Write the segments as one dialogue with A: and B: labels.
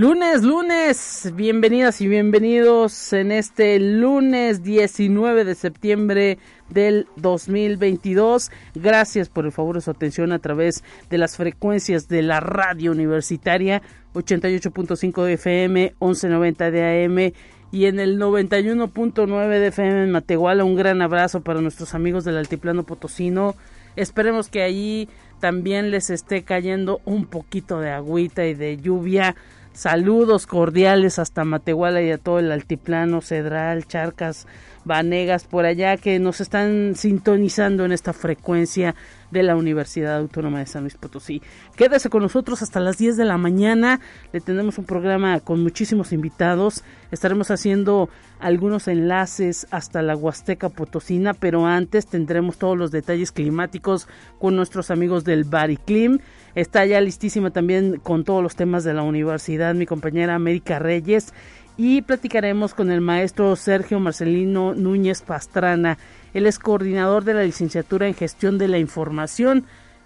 A: Lunes, lunes, bienvenidas y bienvenidos en este lunes 19 de septiembre del 2022. Gracias por el favor de su atención a través de las frecuencias de la radio universitaria 88.5 de FM, 1190 de AM y en el 91.9 de FM en Matehuala. Un gran abrazo para nuestros amigos del Altiplano Potosino. Esperemos que allí también les esté cayendo un poquito de agüita y de lluvia Saludos cordiales hasta Matehuala y a todo el altiplano, Cedral, Charcas, Vanegas, por allá que nos están sintonizando en esta frecuencia de la Universidad Autónoma de San Luis Potosí. Quédese con nosotros hasta las 10 de la mañana. Le tenemos un programa con muchísimos invitados. Estaremos haciendo algunos enlaces hasta la Huasteca Potosina, pero antes tendremos todos los detalles climáticos con nuestros amigos del Bariclim. Está ya listísima también con todos los temas de la universidad mi compañera América Reyes y platicaremos con el maestro Sergio Marcelino Núñez Pastrana. Él es coordinador de la licenciatura en gestión de la información.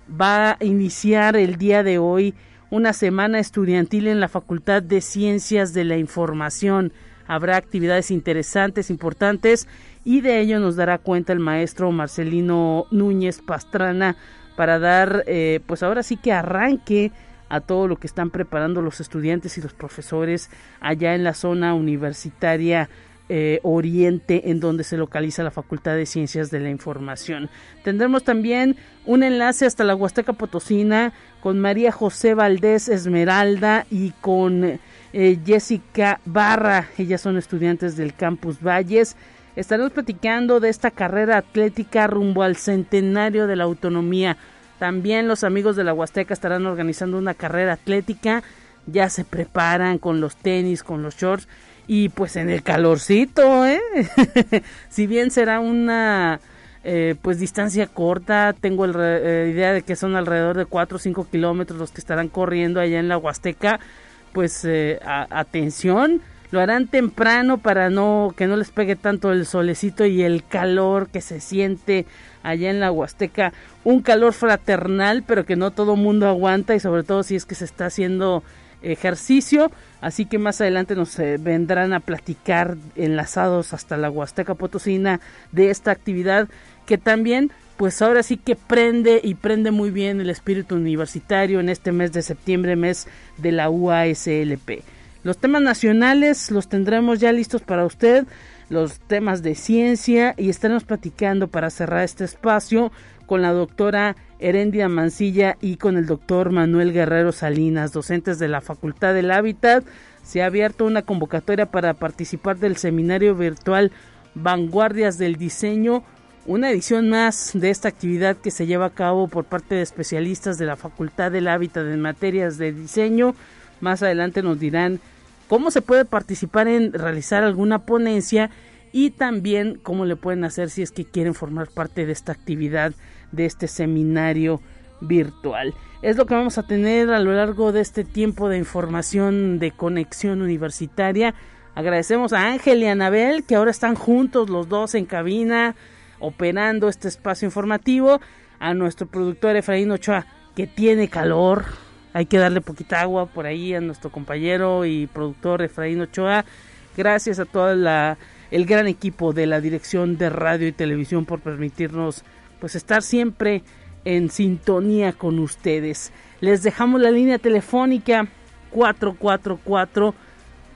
A: Va a iniciar el día de hoy una semana estudiantil en la Facultad de Ciencias de la Información. Habrá actividades interesantes, importantes y de ello nos dará cuenta el maestro Marcelino Núñez Pastrana para dar, eh, pues ahora sí que arranque a todo lo que están preparando los estudiantes y los profesores allá en la zona universitaria eh, Oriente, en donde se localiza la Facultad de Ciencias de la Información. Tendremos también un enlace hasta la Huasteca Potosina con María José Valdés Esmeralda y con eh, Jessica Barra. Ellas son estudiantes del Campus Valles estaremos platicando de esta carrera atlética rumbo al centenario de la autonomía. También los amigos de la Huasteca estarán organizando una carrera atlética. Ya se preparan con los tenis, con los shorts y pues en el calorcito, ¿eh? si bien será una eh, pues distancia corta, tengo la eh, idea de que son alrededor de 4 o 5 kilómetros los que estarán corriendo allá en la Huasteca. Pues eh, atención, lo harán temprano para no que no les pegue tanto el solecito y el calor que se siente allá en la Huasteca, un calor fraternal, pero que no todo mundo aguanta y sobre todo si es que se está haciendo ejercicio, así que más adelante nos eh, vendrán a platicar enlazados hasta la Huasteca Potosina de esta actividad que también pues ahora sí que prende y prende muy bien el espíritu universitario en este mes de septiembre, mes de la UASLP. Los temas nacionales los tendremos ya listos para usted, los temas de ciencia y estaremos platicando para cerrar este espacio con la doctora Herendia Mancilla y con el doctor Manuel Guerrero Salinas, docentes de la Facultad del Hábitat. Se ha abierto una convocatoria para participar del seminario virtual Vanguardias del Diseño, una edición más de esta actividad que se lleva a cabo por parte de especialistas de la Facultad del Hábitat en materias de diseño. Más adelante nos dirán cómo se puede participar en realizar alguna ponencia y también cómo le pueden hacer si es que quieren formar parte de esta actividad, de este seminario virtual. Es lo que vamos a tener a lo largo de este tiempo de información de conexión universitaria. Agradecemos a Ángel y Anabel que ahora están juntos los dos en cabina operando este espacio informativo. A nuestro productor Efraín Ochoa que tiene calor, hay que darle poquita agua por ahí a nuestro compañero y productor Efraín Ochoa. Gracias a todo el gran equipo de la Dirección de Radio y Televisión por permitirnos pues estar siempre en sintonía con ustedes. Les dejamos la línea telefónica 444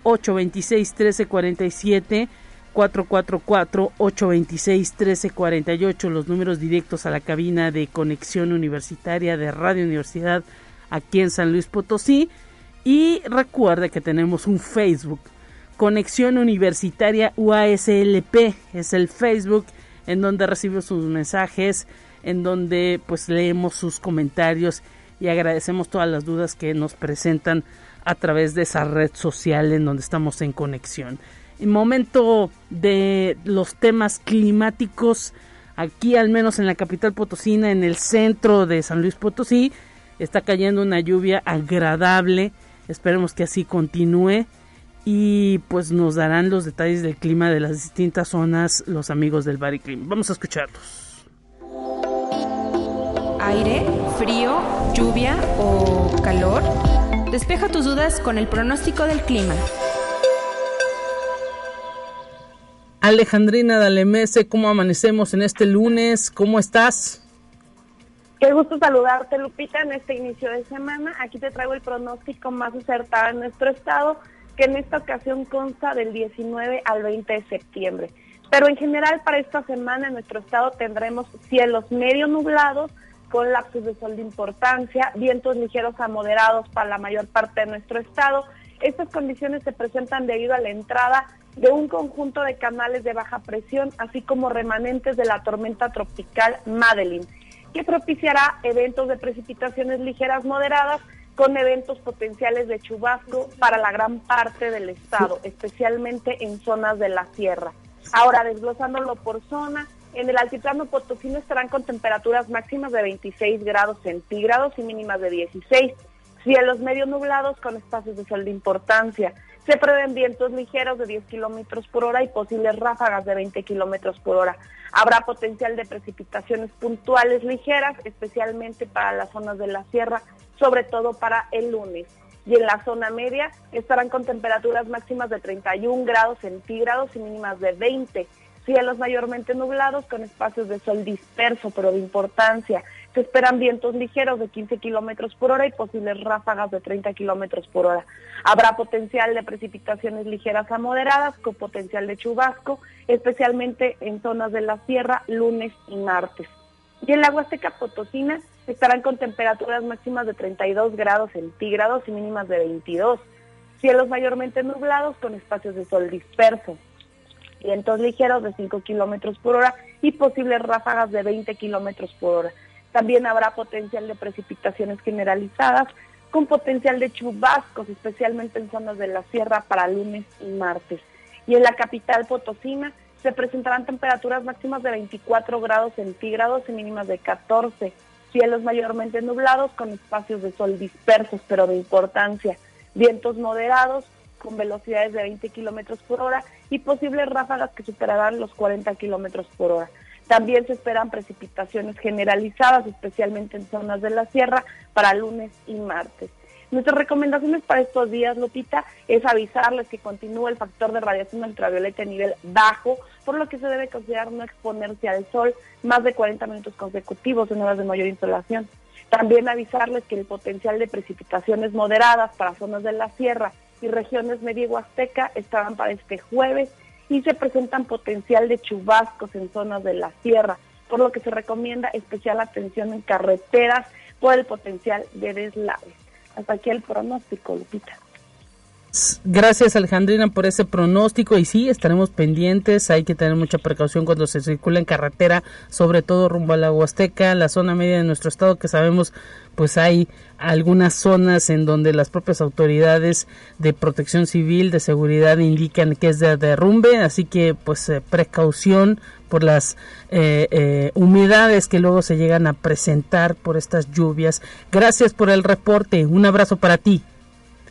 A: 826 1347 444 826 1348 los números directos a la cabina de conexión universitaria de Radio Universidad aquí en San Luis Potosí. Y recuerde que tenemos un Facebook, Conexión Universitaria UASLP, es el Facebook en donde recibimos sus mensajes, en donde pues leemos sus comentarios y agradecemos todas las dudas que nos presentan a través de esa red social en donde estamos en conexión. En momento de los temas climáticos, Aquí, al menos en la capital potosina, en el centro de San Luis Potosí, está cayendo una lluvia agradable. Esperemos que así continúe. Y pues nos darán los detalles del clima de las distintas zonas los amigos del Bariclim. Vamos a escucharlos.
B: Aire, frío, lluvia o calor. Despeja tus dudas con el pronóstico del clima.
A: Alejandrina Dalemese, ¿cómo amanecemos en este lunes? ¿Cómo estás?
C: Qué gusto saludarte, Lupita, en este inicio de semana. Aquí te traigo el pronóstico más acertado en nuestro estado, que en esta ocasión consta del 19 al 20 de septiembre. Pero en general para esta semana en nuestro estado tendremos cielos medio nublados con lapsos de sol de importancia, vientos ligeros a moderados para la mayor parte de nuestro estado. Estas condiciones se presentan debido a la entrada de un conjunto de canales de baja presión, así como remanentes de la tormenta tropical Madeline, que propiciará eventos de precipitaciones ligeras moderadas con eventos potenciales de chubasco para la gran parte del estado, especialmente en zonas de la sierra. Ahora, desglosándolo por zona, en el altiplano potosino estarán con temperaturas máximas de 26 grados centígrados y mínimas de 16. Cielos medio nublados con espacios de sol de importancia. Se prevén vientos ligeros de 10 kilómetros por hora y posibles ráfagas de 20 kilómetros por hora. Habrá potencial de precipitaciones puntuales ligeras, especialmente para las zonas de la sierra, sobre todo para el lunes. Y en la zona media estarán con temperaturas máximas de 31 grados centígrados y mínimas de 20 cielos mayormente nublados con espacios de sol disperso, pero de importancia. Se esperan vientos ligeros de 15 kilómetros por hora y posibles ráfagas de 30 kilómetros por hora. Habrá potencial de precipitaciones ligeras a moderadas con potencial de chubasco, especialmente en zonas de la sierra, lunes y martes. Y en la Huasteca Potosina estarán con temperaturas máximas de 32 grados centígrados y mínimas de 22. Cielos mayormente nublados con espacios de sol disperso vientos ligeros de 5 kilómetros por hora y posibles ráfagas de 20 kilómetros por hora. También habrá potencial de precipitaciones generalizadas con potencial de chubascos, especialmente en zonas de la sierra para lunes y martes. Y en la capital potosina se presentarán temperaturas máximas de 24 grados centígrados y mínimas de 14. Cielos mayormente nublados con espacios de sol dispersos, pero de importancia. Vientos moderados con velocidades de 20 kilómetros por hora y posibles ráfagas que superarán los 40 kilómetros por hora. También se esperan precipitaciones generalizadas, especialmente en zonas de la sierra, para lunes y martes. Nuestras recomendaciones para estos días, Lupita, es avisarles que continúa el factor de radiación ultravioleta a nivel bajo, por lo que se debe considerar no exponerse al sol más de 40 minutos consecutivos en horas de mayor insolación. También avisarles que el potencial de precipitaciones moderadas para zonas de la sierra y regiones medio huasteca estarán para este jueves y se presentan potencial de chubascos en zonas de la sierra, por lo que se recomienda especial atención en carreteras por el potencial de deslaves. Hasta aquí el pronóstico, Lupita.
A: Gracias Alejandrina por ese pronóstico y sí, estaremos pendientes, hay que tener mucha precaución cuando se circula en carretera, sobre todo rumbo a la Huasteca, la zona media de nuestro estado que sabemos pues hay algunas zonas en donde las propias autoridades de protección civil, de seguridad indican que es de derrumbe, así que pues eh, precaución por las eh, eh, humedades que luego se llegan a presentar por estas lluvias. Gracias por el reporte, un abrazo para ti.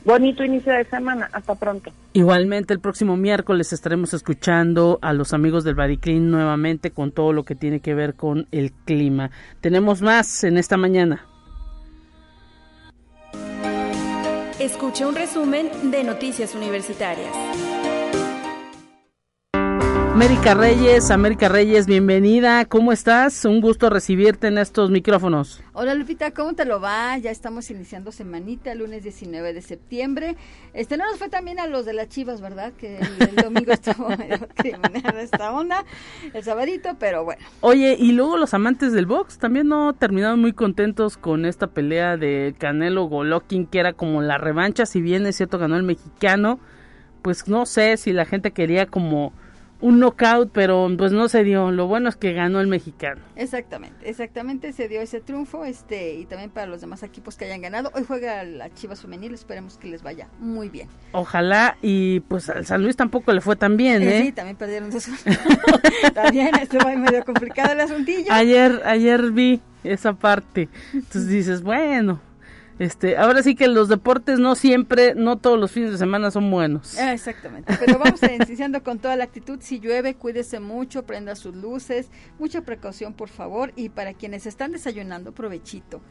C: Bonito inicio de semana. Hasta pronto.
A: Igualmente, el próximo miércoles estaremos escuchando a los amigos del Bariclin nuevamente con todo lo que tiene que ver con el clima. Tenemos más en esta mañana.
B: Escuche un resumen de Noticias Universitarias.
A: América Reyes, América Reyes, bienvenida. ¿Cómo estás? Un gusto recibirte en estos micrófonos.
D: Hola Lupita, ¿cómo te lo va? Ya estamos iniciando semanita, lunes 19 de septiembre. Este no nos fue también a los de las Chivas, ¿verdad? Que el, domingo estuvo medio criminal esta onda, el sabadito, pero bueno.
A: Oye, y luego los amantes del box también no terminaron muy contentos con esta pelea de Canelo Golokin, que era como la revancha, si bien es cierto ganó el mexicano, pues no sé si la gente quería como un knockout, pero pues no se dio. Lo bueno es que ganó el mexicano.
D: Exactamente, exactamente se dio ese triunfo, este y también para los demás equipos que hayan ganado. Hoy juega la Chivas femenil, esperemos que les vaya muy bien.
A: Ojalá y pues al San Luis tampoco le fue tan bien, ¿eh?
D: Sí, también perdieron dos. también estuvo medio complicado el asuntillo.
A: Ayer ayer vi esa parte. Entonces dices, bueno, este, ahora sí que los deportes no siempre, no todos los fines de semana son buenos.
D: Ah, exactamente, pero vamos iniciando con toda la actitud. Si llueve, cuídese mucho, prenda sus luces, mucha precaución por favor y para quienes están desayunando, provechito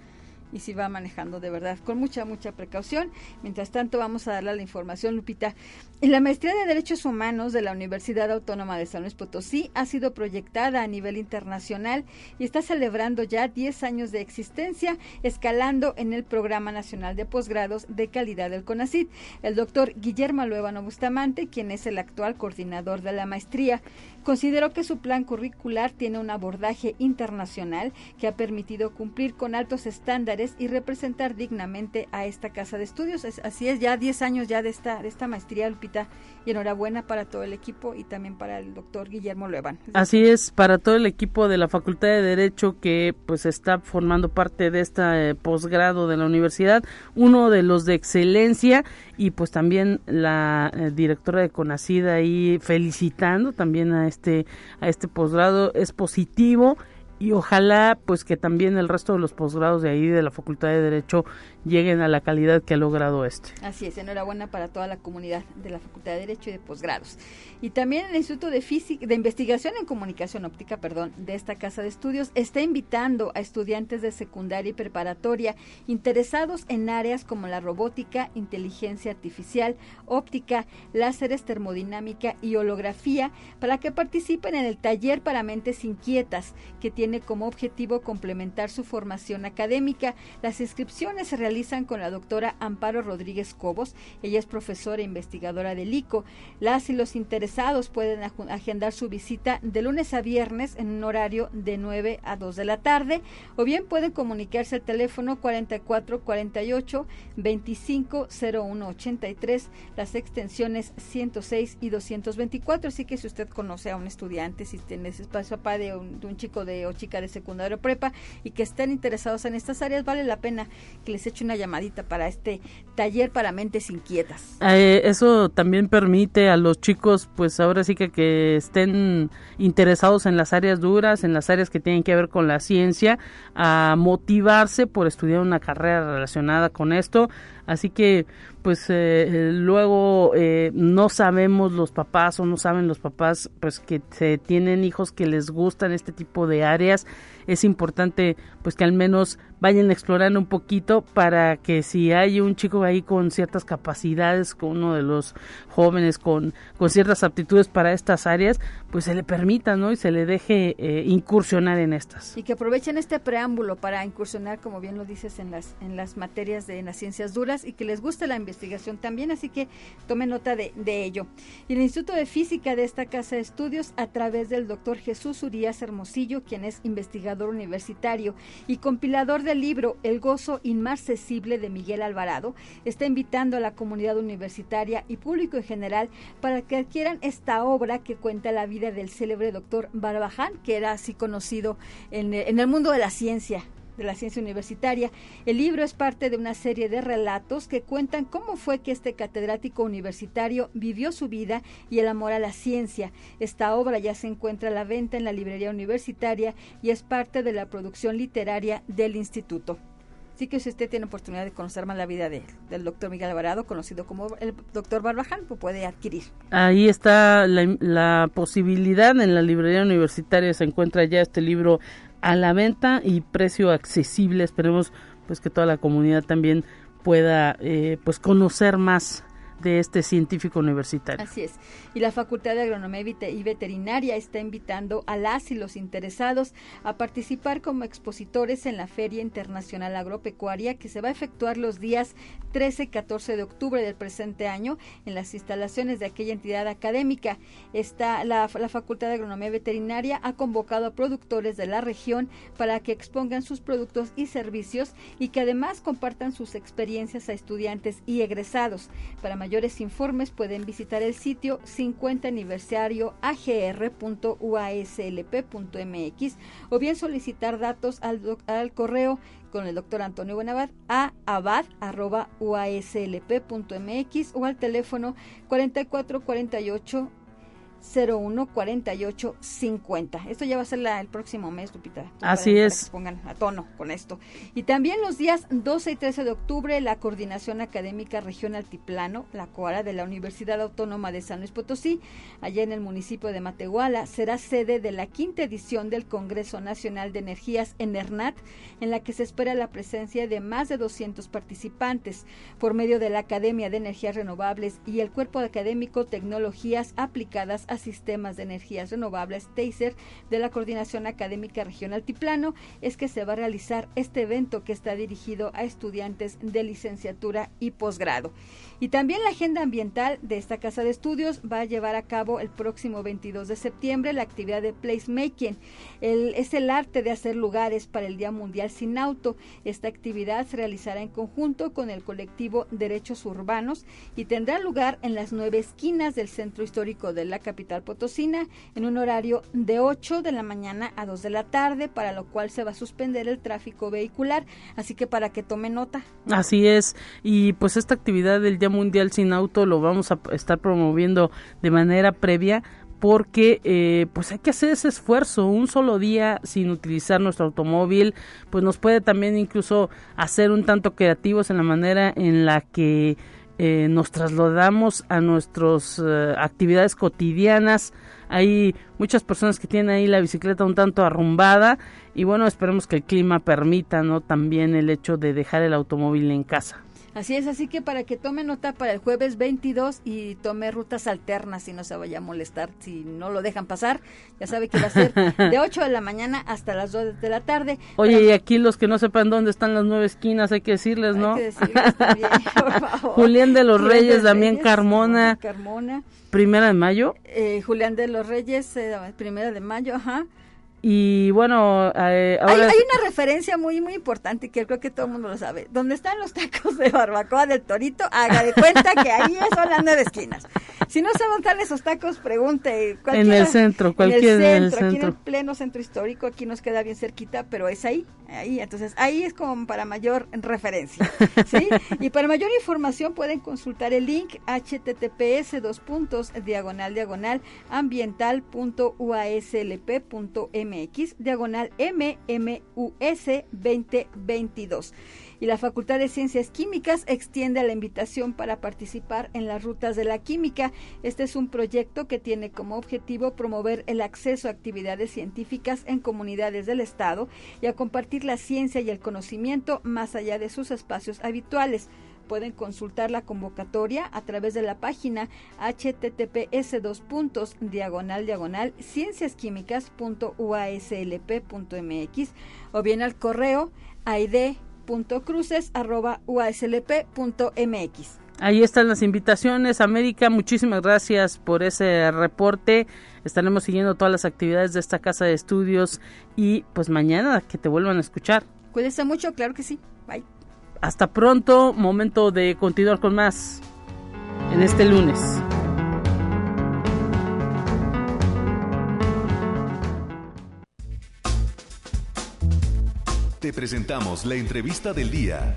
D: y si va manejando de verdad con mucha, mucha precaución. Mientras tanto, vamos a darle la información, Lupita. La maestría de Derechos Humanos de la Universidad Autónoma de San Luis Potosí ha sido proyectada a nivel internacional y está celebrando ya 10 años de existencia, escalando en el Programa Nacional de Posgrados de Calidad del CONACID. El doctor Guillermo Luevano Bustamante, quien es el actual coordinador de la maestría, Consideró que su plan curricular tiene un abordaje internacional que ha permitido cumplir con altos estándares y representar dignamente a esta casa de estudios. así es, ya 10 años ya de esta, de esta maestría, Lupita, y enhorabuena para todo el equipo y también para el doctor Guillermo Luevan.
A: Así es, para todo el equipo de la Facultad de Derecho que pues está formando parte de este posgrado de la universidad, uno de los de excelencia y pues también la eh, directora de Conacida ahí felicitando también a este a este posgrado es positivo y ojalá pues que también el resto de los posgrados de ahí de la Facultad de Derecho lleguen a la calidad que ha logrado este.
D: Así es, enhorabuena para toda la comunidad de la Facultad de Derecho y de posgrados. Y también el Instituto de Física, de Investigación en Comunicación Óptica, perdón, de esta casa de estudios está invitando a estudiantes de secundaria y preparatoria interesados en áreas como la robótica, inteligencia artificial, óptica, láseres, termodinámica y holografía para que participen en el taller para mentes inquietas que tiene como objetivo complementar su formación académica. Las inscripciones se realizan con la doctora Amparo Rodríguez Cobos. Ella es profesora e investigadora del ICO. Las y los interesados pueden agendar su visita de lunes a viernes en un horario de 9 a 2 de la tarde o bien pueden comunicarse al teléfono 4448 250183, las extensiones 106 y 224. Así que si usted conoce a un estudiante, si tiene espacio papá de un, de un chico de o chica de secundario prepa y que estén interesados en estas áreas, vale la pena que les echen una llamadita para este taller para mentes inquietas.
A: Eh, eso también permite a los chicos, pues ahora sí que, que estén interesados en las áreas duras, en las áreas que tienen que ver con la ciencia, a motivarse por estudiar una carrera relacionada con esto. Así que, pues eh, luego eh, no sabemos los papás o no saben los papás, pues que se tienen hijos que les gustan este tipo de áreas. Es importante, pues que al menos vayan explorando un poquito para que si hay un chico ahí con ciertas capacidades, con uno de los jóvenes con, con ciertas aptitudes para estas áreas, pues se le permita, ¿no? Y se le deje eh, incursionar en estas.
D: Y que aprovechen este preámbulo para incursionar, como bien lo dices, en las, en las materias de las ciencias duras y que les guste la investigación también, así que tome nota de, de ello. Y el Instituto de Física de esta Casa de Estudios, a través del doctor Jesús Urias Hermosillo, quien es investigador universitario y compilador del libro El gozo inmarcesible de Miguel Alvarado, está invitando a la comunidad universitaria y público en general para que adquieran esta obra que cuenta la vida del célebre doctor Barbaján, que era así conocido en, en el mundo de la ciencia de la ciencia universitaria. El libro es parte de una serie de relatos que cuentan cómo fue que este catedrático universitario vivió su vida y el amor a la ciencia. Esta obra ya se encuentra a la venta en la librería universitaria y es parte de la producción literaria del instituto. Así que si usted tiene oportunidad de conocer más la vida de, del doctor Miguel Alvarado, conocido como el doctor Barbaján, pues puede adquirir.
A: Ahí está la, posibilidad, en la librería universitaria se encuentra ya este libro a la venta y precio accesible. Esperemos pues que toda la comunidad también pueda eh, pues conocer más de este científico universitario.
D: Así es. Y la Facultad de Agronomía y Veterinaria está invitando a las y los interesados a participar como expositores en la Feria Internacional Agropecuaria que se va a efectuar los días 13 y 14 de octubre del presente año en las instalaciones de aquella entidad académica. Está la, la Facultad de Agronomía y Veterinaria ha convocado a productores de la región para que expongan sus productos y servicios y que además compartan sus experiencias a estudiantes y egresados. Para mayores informes pueden visitar el sitio 50 aniversario agr.uaslp.mx o bien solicitar datos al, al correo con el doctor Antonio Buenabad a abad.uaslp.mx o al teléfono 4448 014850. Esto ya va a ser la, el próximo mes, Lupita.
A: Así es.
D: Para que se pongan a tono con esto. Y también los días 12 y 13 de octubre, la Coordinación Académica Región Altiplano, la COARA de la Universidad Autónoma de San Luis Potosí, allá en el municipio de Matehuala, será sede de la quinta edición del Congreso Nacional de Energías en ERNAT, en la que se espera la presencia de más de 200 participantes por medio de la Academia de Energías Renovables y el Cuerpo Académico Tecnologías Aplicadas a Sistemas de Energías Renovables, TASER, de la Coordinación Académica Regional Altiplano, es que se va a realizar este evento que está dirigido a estudiantes de licenciatura y posgrado. Y también la agenda ambiental de esta casa de estudios va a llevar a cabo el próximo 22 de septiembre la actividad de placemaking. El, es el arte de hacer lugares para el Día Mundial sin Auto. Esta actividad se realizará en conjunto con el colectivo Derechos Urbanos y tendrá lugar en las nueve esquinas del centro histórico de la capital potosina en un horario de 8 de la mañana a 2 de la tarde, para lo cual se va a suspender el tráfico vehicular. Así que para que tome nota.
A: Así es. Y pues esta actividad del Día Mundial sin Auto lo vamos a estar promoviendo de manera previa porque eh, pues hay que hacer ese esfuerzo un solo día sin utilizar nuestro automóvil pues nos puede también incluso hacer un tanto creativos en la manera en la que eh, nos trasladamos a nuestras eh, actividades cotidianas. Hay muchas personas que tienen ahí la bicicleta un tanto arrumbada y bueno esperemos que el clima permita no también el hecho de dejar el automóvil en casa
D: Así es, así que para que tome nota para el jueves 22 y tome rutas alternas y no se vaya a molestar si no lo dejan pasar. Ya sabe que va a ser de 8 de la mañana hasta las 2 de la tarde.
A: Oye, y aquí los que no sepan dónde están las nueve esquinas, hay que decirles, ¿no?
D: Hay que decirles también, por favor.
A: Julián de los
D: Julián
A: Reyes,
D: de Reyes,
A: Carmona,
D: Carmona,
A: primera de mayo.
D: eh, Julián de los Reyes, eh, primera de mayo, ajá.
A: Y bueno, eh,
D: Hay,
A: ahora
D: hay una referencia muy, muy importante que creo que todo el mundo lo sabe. Donde están los tacos de barbacoa del Torito, haga de cuenta que ahí son las nueve esquinas. Si no sabe dónde están esos tacos, pregunte.
A: en el centro,
D: en
A: cualquier
D: el
A: en el
D: centro, aquí en el
A: centro.
D: pleno centro histórico, aquí nos queda bien cerquita, pero es ahí, ahí, entonces ahí es como para mayor referencia, ¿sí? Y para mayor información pueden consultar el link https dos puntos diagonal diagonal ambiental.uaslp.mx diagonal MMUS 2022 y la Facultad de Ciencias Químicas extiende la invitación para participar en las rutas de la química. Este es un proyecto que tiene como objetivo promover el acceso a actividades científicas en comunidades del Estado y a compartir la ciencia y el conocimiento más allá de sus espacios habituales. Pueden consultar la convocatoria a través de la página https dos puntos diagonal diagonal cienciasquímicas.uaslp.mx o bien al correo aid.cruces.uaslp.mx.
A: Ahí están las invitaciones. América, muchísimas gracias por ese reporte. Estaremos siguiendo todas las actividades de esta casa de estudios y pues mañana que te vuelvan a escuchar.
D: Cuídense mucho, claro que sí. Bye.
A: Hasta pronto, momento de continuar con más en este lunes.
E: Te presentamos la entrevista del día.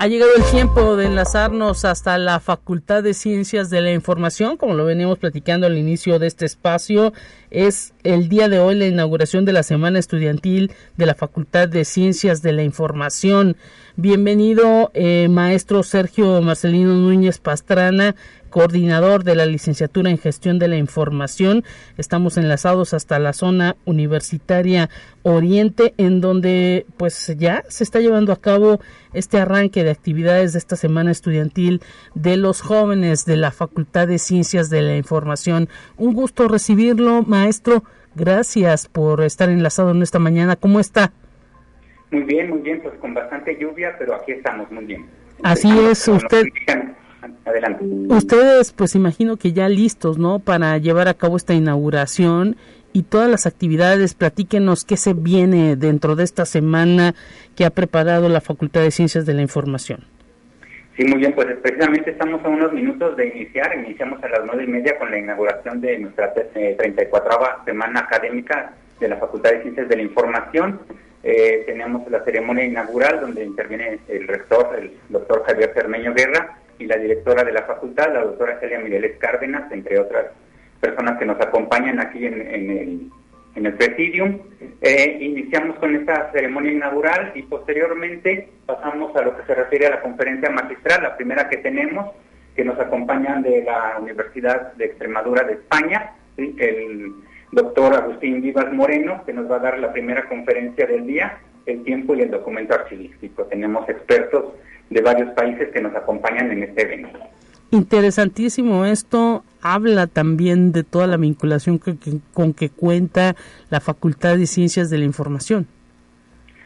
A: Ha llegado el tiempo de enlazarnos hasta la Facultad de Ciencias de la Información, como lo veníamos platicando al inicio de este espacio. Es el día de hoy la inauguración de la Semana Estudiantil de la Facultad de Ciencias de la Información. Bienvenido, eh, maestro Sergio Marcelino Núñez Pastrana, coordinador de la licenciatura en gestión de la información. Estamos enlazados hasta la zona universitaria Oriente, en donde pues ya se está llevando a cabo este arranque de actividades de esta semana estudiantil de los jóvenes de la Facultad de Ciencias de la Información. Un gusto recibirlo, maestro. Gracias por estar enlazado en esta mañana. ¿Cómo está?
F: Muy bien, muy bien, pues con bastante lluvia, pero aquí estamos muy bien.
A: Así es, usted-
F: Adelante.
A: Ustedes, pues imagino que ya listos, ¿no? Para llevar a cabo esta inauguración y todas las actividades. Platíquenos qué se viene dentro de esta semana que ha preparado la Facultad de Ciencias de la Información.
F: Sí, muy bien, pues precisamente estamos a unos minutos de iniciar. Iniciamos a las nueve y media con la inauguración de nuestra 34 eh, semana académica de la Facultad de Ciencias de la Información. Eh, tenemos la ceremonia inaugural donde interviene el rector, el doctor Javier Cermeño Guerra, y la directora de la facultad, la doctora Celia Mireles Cárdenas, entre otras personas que nos acompañan aquí en, el, presidium. Eh, iniciamos con esta ceremonia inaugural y posteriormente pasamos a lo que se refiere a la conferencia magistral, la primera que tenemos, que nos acompañan de la Universidad de Extremadura de España, el doctor Agustín Vivas Moreno, que nos va a dar la primera conferencia del día, el tiempo y el documento archivístico. Tenemos expertos de varios países que nos acompañan en este evento.
A: Interesantísimo esto, habla también de toda la vinculación con que cuenta la Facultad de Ciencias de la Información.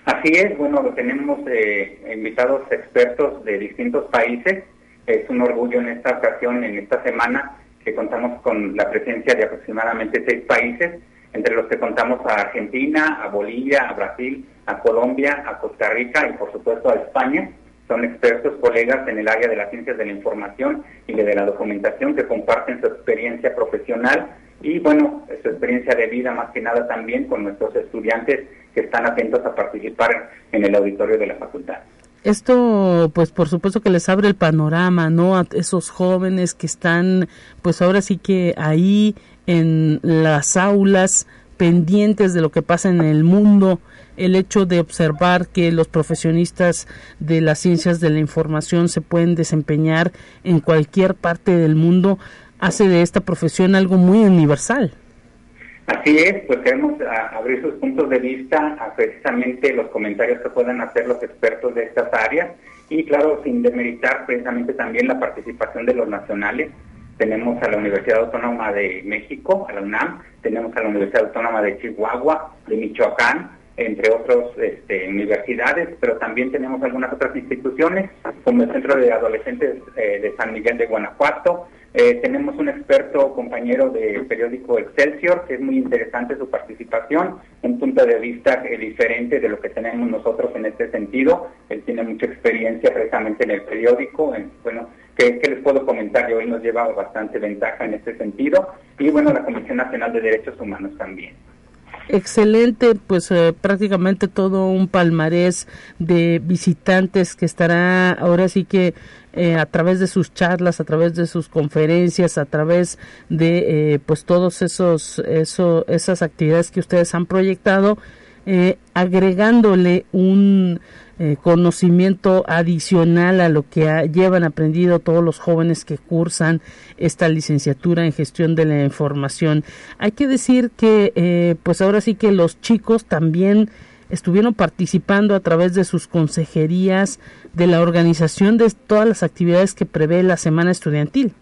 F: Así es, bueno, tenemos eh, invitados expertos de distintos países. Es un orgullo en esta ocasión, en esta semana, que contamos con la presencia de aproximadamente seis países, entre los que contamos a Argentina, a Bolivia, a Brasil, a Colombia, a Costa Rica y por supuesto a España son expertos, colegas en el área de las ciencias de la información y de la documentación que comparten su experiencia profesional y, bueno, su experiencia de vida más que nada también con nuestros estudiantes que están atentos a participar en el auditorio de la facultad.
A: Esto, pues por supuesto que les abre el panorama, ¿no? A esos jóvenes que están, pues ahora sí que ahí en las aulas, pendientes de lo que pasa en el mundo, el hecho de observar que los profesionistas de las ciencias de la información se pueden desempeñar en cualquier parte del mundo hace de esta profesión algo muy universal.
F: Así es, pues queremos abrir sus puntos de vista a precisamente los comentarios que puedan hacer los expertos de estas áreas y claro, sin demeritar precisamente también la participación de los nacionales. Tenemos a la Universidad Autónoma de México, a la UNAM, tenemos a la Universidad Autónoma de Chihuahua, de Michoacán, entre otras este, universidades, pero también tenemos algunas otras instituciones, como el Centro de Adolescentes eh, de San Miguel de Guanajuato. Eh, tenemos un experto compañero del periódico Excelsior, que es muy interesante su participación, un punto de vista eh, diferente de lo que tenemos nosotros en este sentido. Él tiene mucha experiencia precisamente en el periódico. bueno, ¿qué, ¿qué, les puedo comentar? Yo hoy nos lleva bastante ventaja en este sentido. Y bueno, la Comisión Nacional de Derechos Humanos también
A: excelente, pues eh, prácticamente todo un palmarés de visitantes que estará ahora sí que eh, a través de sus charlas, a través de sus conferencias, a través de eh, pues todos esos, eso, esas actividades que ustedes han proyectado, agregándole un eh, conocimiento adicional a lo que llevan aprendido todos los jóvenes que cursan esta licenciatura en gestión de la información. Hay que decir que, eh, pues ahora sí que los chicos también estuvieron participando a través de sus consejerías de la organización de todas las actividades que prevé la semana estudiantil.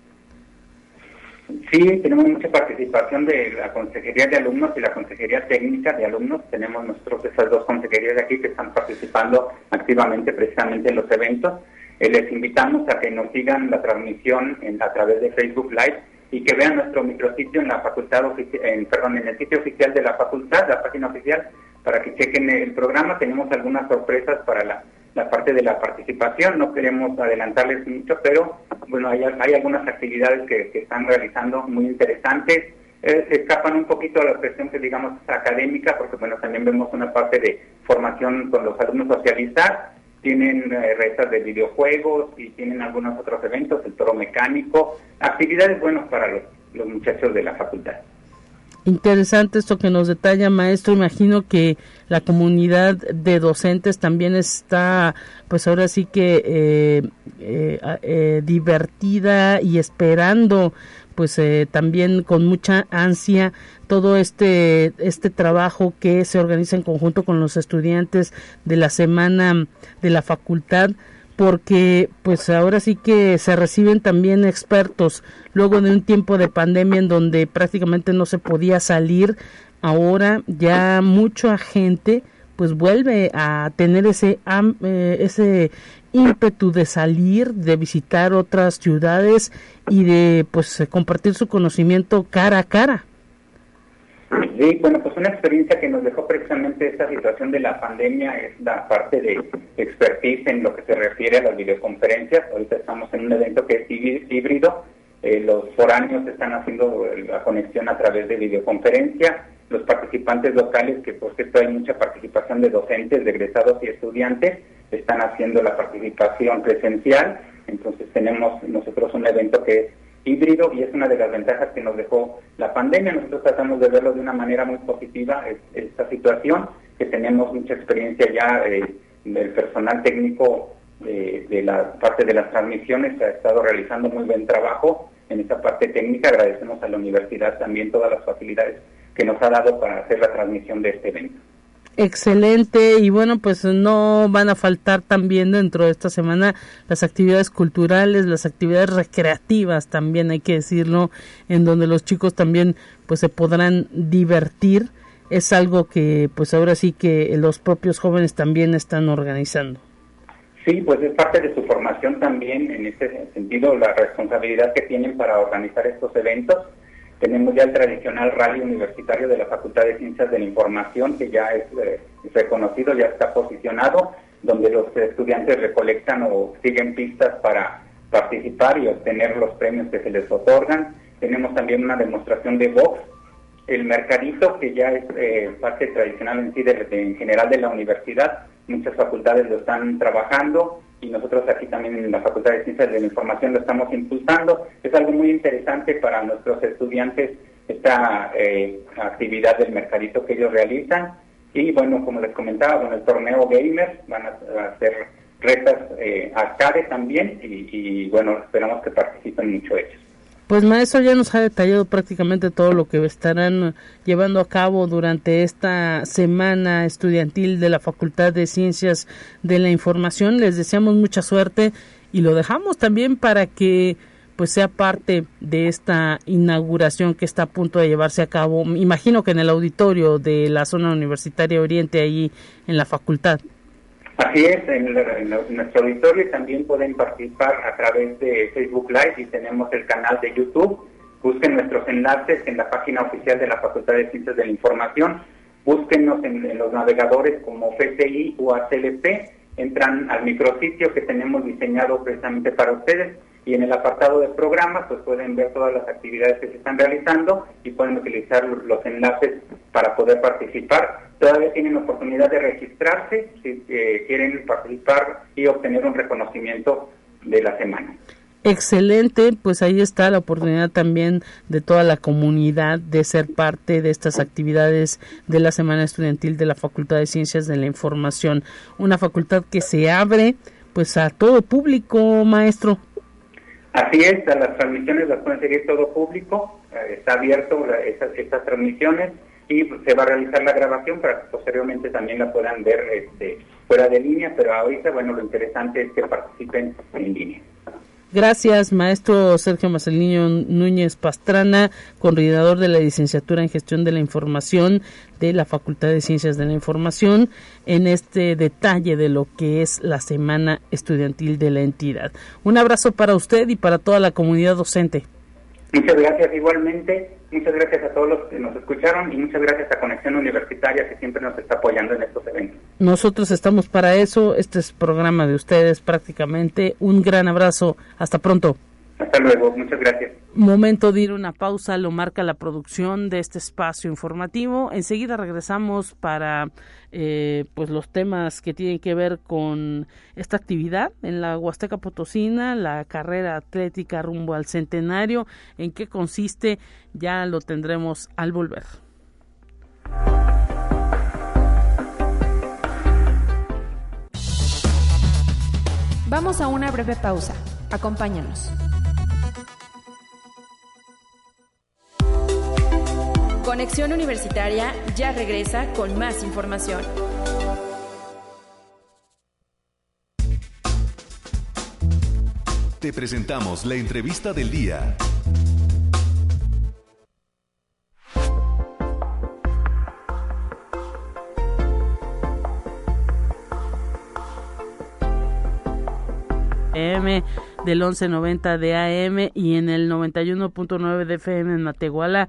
F: Sí, tenemos mucha participación de la Consejería de Alumnos y la Consejería Técnica de Alumnos. Tenemos nosotros esas dos consejerías de aquí que están participando activamente precisamente en los eventos. Eh, les invitamos a que nos sigan la transmisión en, a través de Facebook Live y que vean nuestro micrositio en la facultad en, perdón, en el sitio oficial de la facultad, la página oficial, para que chequen el programa. Tenemos algunas sorpresas para la la parte de la participación. No queremos adelantarles mucho, pero bueno, hay, hay algunas actividades que, están realizando muy interesantes. Eh, se escapan un poquito a la cuestión que digamos académica, porque bueno, también vemos una parte de formación con los alumnos socialistas. Tienen eh, de videojuegos y tienen algunos otros eventos, el toro mecánico, actividades buenas para los, los muchachos de la facultad.
A: Interesante esto que nos detalla, maestro. Imagino que la comunidad de docentes también está, pues ahora sí que eh, eh, eh, divertida y esperando, pues también con mucha ansia todo este este trabajo que se organiza en conjunto con los estudiantes de la semana de la facultad porque pues ahora sí que se reciben también expertos. Luego de un tiempo de pandemia en donde prácticamente no se podía salir ahora ya mucha gente pues vuelve a tener ese eh, ese ímpetu de salir de visitar otras ciudades y de pues compartir su conocimiento cara a cara
F: Sí, bueno, pues una experiencia que nos dejó precisamente esta situación de la pandemia es la parte de expertise en lo que se refiere a las videoconferencias. Ahorita estamos en un evento que es híbrido. Eh, los foráneos están haciendo la conexión a través de videoconferencia. Los participantes locales, que por cierto hay mucha participación de docentes, de egresados y estudiantes, están haciendo la participación presencial. Entonces tenemos nosotros un evento que es híbrido y es una de las ventajas que nos dejó la pandemia. Nosotros tratamos de verlo de una manera muy positiva esta situación, que tenemos mucha experiencia ya eh, del personal técnico de, la parte de las transmisiones, ha estado realizando muy buen trabajo en esa parte técnica. Agradecemos a la universidad también todas las facilidades que nos ha dado para hacer la transmisión de este evento.
A: Excelente y bueno pues no van a faltar también dentro de esta semana las actividades culturales, las actividades recreativas también hay que decirlo en donde los chicos también pues se podrán divertir es algo que pues ahora sí que los propios jóvenes también están organizando.
F: Sí, pues es parte de su formación también en ese sentido la responsabilidad que tienen para organizar estos eventos tenemos ya el tradicional rally universitario de la Facultad de Ciencias de la Información, que ya es eh, reconocido, ya está posicionado, donde los estudiantes recolectan o siguen pistas para participar y obtener los premios que se les otorgan. Tenemos también una demostración de box, el mercadito, que ya es eh, parte tradicional en sí en general de la universidad. Muchas facultades lo están trabajando y nosotros aquí también en la Facultad de Ciencias de la Información lo estamos impulsando. Es algo muy interesante para nuestros estudiantes esta eh, actividad del mercadito que ellos realizan. Y bueno, como les comentaba, bueno, el torneo Gamer van a, hacer retas eh, arcade también y, y bueno, esperamos que participen mucho ellos.
A: Pues maestro ya nos ha detallado prácticamente todo lo que estarán llevando a cabo durante esta semana estudiantil de la Facultad de Ciencias de la Información. Les deseamos mucha suerte y lo dejamos también para que pues sea parte de esta inauguración que está a punto de llevarse a cabo. Imagino que en el auditorio de la zona universitaria Oriente, ahí en la facultad.
F: Así es, en, nuestro auditorio también pueden participar a través de Facebook Live y tenemos el canal de YouTube. Busquen nuestros enlaces en la página oficial de la Facultad de Ciencias de la Información. Búsquenos en, los navegadores como FCI o ACLP. Entran al micrositio que tenemos diseñado precisamente para ustedes y en el apartado de programas pues pueden ver todas las actividades que se están realizando y pueden utilizar los enlaces para poder participar. Todavía tienen oportunidad de registrarse si eh, quieren participar y obtener un reconocimiento de la semana.
A: Excelente, pues ahí está la oportunidad también de toda la comunidad de ser parte de estas actividades de la Semana Estudiantil de la Facultad de Ciencias de la Información, una facultad que se abre pues a todo público, maestro.
F: Así es, las transmisiones las pueden seguir todo público, eh, está abierto estas, transmisiones y se va a realizar la grabación para que posteriormente también la puedan ver este, fuera de línea, pero ahorita, bueno, lo interesante es que participen en línea.
A: Gracias, maestro Sergio Marcelino Núñez Pastrana, coordinador de la licenciatura en Gestión de la Información de la Facultad de Ciencias de la Información, en este detalle de lo que es la Semana Estudiantil de la entidad. Un abrazo para usted y para toda la comunidad docente.
F: Muchas gracias igualmente. Muchas gracias a todos los que nos escucharon y muchas gracias a Conexión Universitaria que siempre nos está apoyando en estos eventos.
A: Nosotros estamos para eso. Este es programa de ustedes prácticamente. Un gran abrazo. Hasta pronto.
F: Hasta luego, muchas gracias.
A: Momento de ir una pausa, lo marca la producción de este espacio informativo. Enseguida regresamos para eh, pues los temas que tienen que ver con esta actividad en la Huasteca Potosina, la carrera atlética rumbo al centenario, en qué consiste, ya lo tendremos al volver.
B: Vamos a una breve pausa. Acompáñanos. Conexión Universitaria ya regresa con más información.
E: Te presentamos la entrevista del día.
A: M del 1190 de AM y en el 91.9 de FM en Matehuala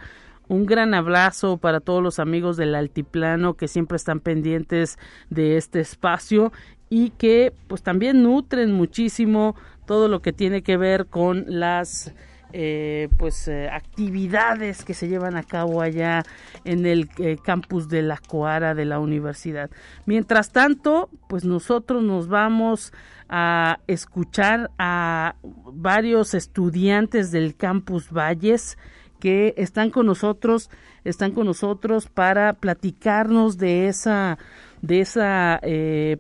A: Un gran abrazo para todos los amigos del altiplano que siempre están pendientes de este espacio y que pues también nutren muchísimo todo lo que tiene que ver con las eh, pues eh, actividades que se llevan a cabo allá en el eh, campus de la Coara de la universidad. Mientras tanto, pues nosotros nos vamos a escuchar a varios estudiantes del campus Valles que están con nosotros, están con nosotros para platicarnos de esa de esa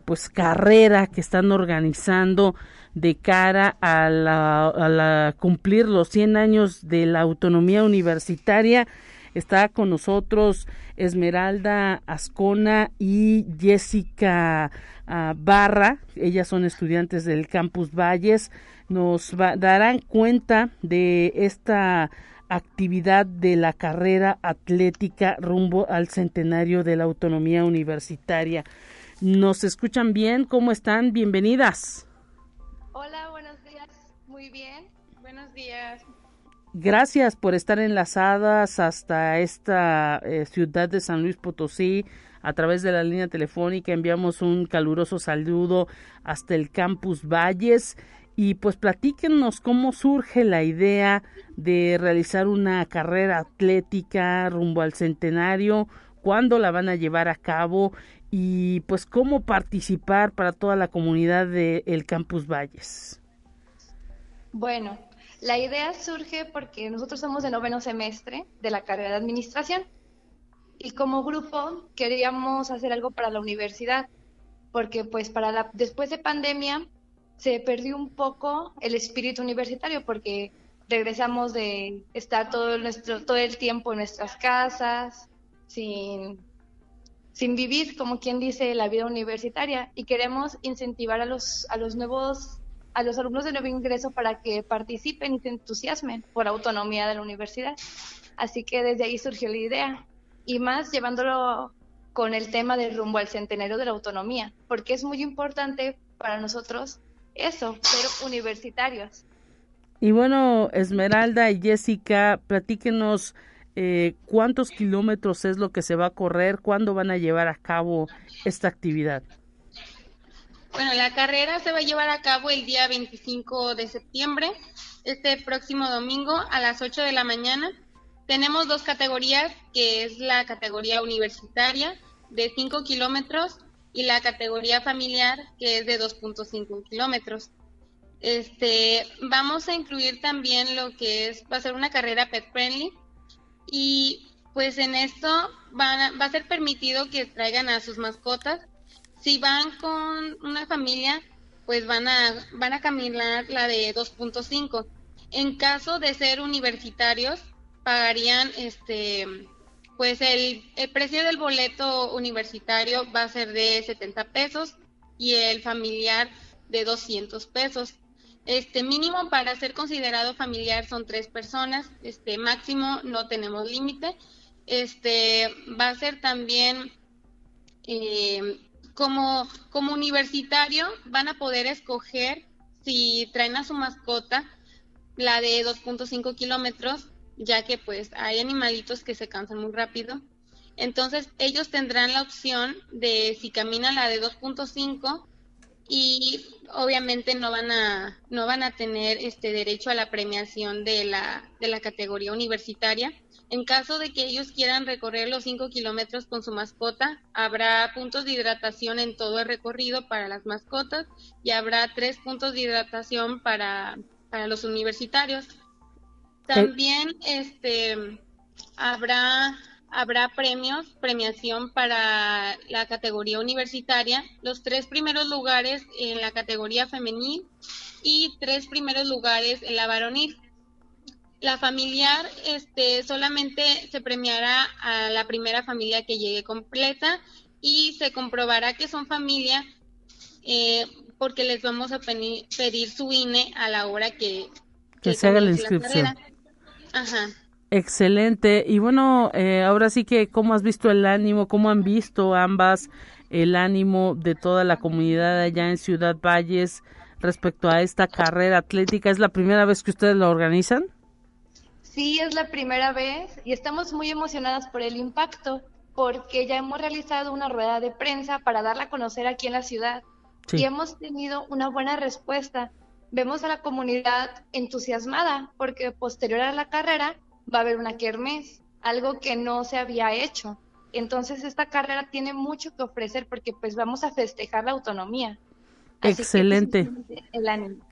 A: pues carrera que están organizando de cara a, cumplir los 100 años de la autonomía universitaria. Está con nosotros Esmeralda Ascona y Jessica ah, Barra. Ellas son estudiantes del Campus Valles. Nos darán cuenta de esta actividad de la carrera atlética rumbo al centenario de la autonomía universitaria. ¿Nos escuchan bien? ¿Cómo están? Bienvenidas.
G: Hola, buenos días. Muy bien. Buenos días.
A: Gracias por estar enlazadas hasta esta eh, ciudad de San Luis Potosí a través de la línea telefónica. Enviamos un caluroso saludo hasta el campus Valles y pues platíquenos cómo surge la idea de realizar una carrera atlética rumbo al centenario, cuándo la van a llevar a cabo y pues cómo participar para toda la comunidad del Campus Valles.
G: Bueno, la idea surge porque nosotros somos de noveno semestre de la carrera de administración y como grupo queríamos hacer algo para la universidad porque pues para la después de pandemia se perdió un poco el espíritu universitario porque regresamos de estar todo nuestro todo el tiempo en nuestras casas sin sin vivir, como quien dice, la vida universitaria y queremos incentivar a los, a los nuevos a los alumnos de nuevo ingreso para que participen y se entusiasmen por autonomía de la universidad. Así que desde ahí surgió la idea y más llevándolo con el tema del rumbo al centenario de la autonomía, porque es muy importante para nosotros eso, ser universitarios.
A: Y bueno, Esmeralda y Jessica, platíquenos eh, cuántos kilómetros es lo que se va a correr, cuándo van a llevar a cabo esta actividad.
H: Bueno, la carrera se va a llevar a cabo el día 25 de septiembre, este próximo domingo a las 8 de la mañana. Tenemos dos categorías, que es la categoría universitaria de 5 kilómetros y la categoría familiar, que es de 2.5 kilómetros. Este, vamos a incluir también lo que es, va a ser una carrera pet friendly, y pues en esto van va a ser permitido que traigan a sus mascotas. Si van con una familia, pues van a, van a caminar la de 2.5. En caso de ser universitarios, pagarían este pues el, precio del boleto universitario va a ser de 70 pesos y el familiar de 200 pesos. Este mínimo para ser considerado familiar son tres personas, este máximo no tenemos límite. Este va a ser también eh, como, como universitario van a poder escoger si traen a su mascota la de 2.5 kilómetros, ya que pues hay animalitos que se cansan muy rápido. Entonces ellos tendrán la opción de si caminan la de 2.5 y obviamente no van a no van a tener este derecho a la premiación de la de la categoría universitaria en caso de que ellos quieran recorrer los 5 kilómetros con su mascota habrá puntos de hidratación en todo el recorrido para las mascotas y habrá tres puntos de hidratación para para los universitarios también este habrá habrá premios, premiación para la categoría universitaria, los tres primeros lugares en la categoría femenil y tres primeros lugares en la varonil. La familiar este, solamente se premiará a la primera familia que llegue completa y se comprobará que son familia eh, porque les vamos a pedir su INE a la hora que,
A: que, se haga la inscripción.
H: Ajá.
A: Excelente. Y bueno, eh, ahora sí que, ¿cómo has visto el ánimo? ¿Cómo han visto ambas el ánimo de toda la comunidad allá en Ciudad Valles respecto a esta carrera atlética? ¿Es la primera vez que ustedes la organizan?
G: Sí, es la primera vez y estamos muy emocionadas por el impacto, porque ya hemos realizado una rueda de prensa para darla a conocer aquí en la ciudad y hemos tenido una buena respuesta. Vemos a la comunidad entusiasmada porque posterior a la carrera va a haber una kermés, algo que no se había hecho. Entonces esta carrera tiene mucho que ofrecer porque pues vamos a festejar la autonomía.
A: Excelente.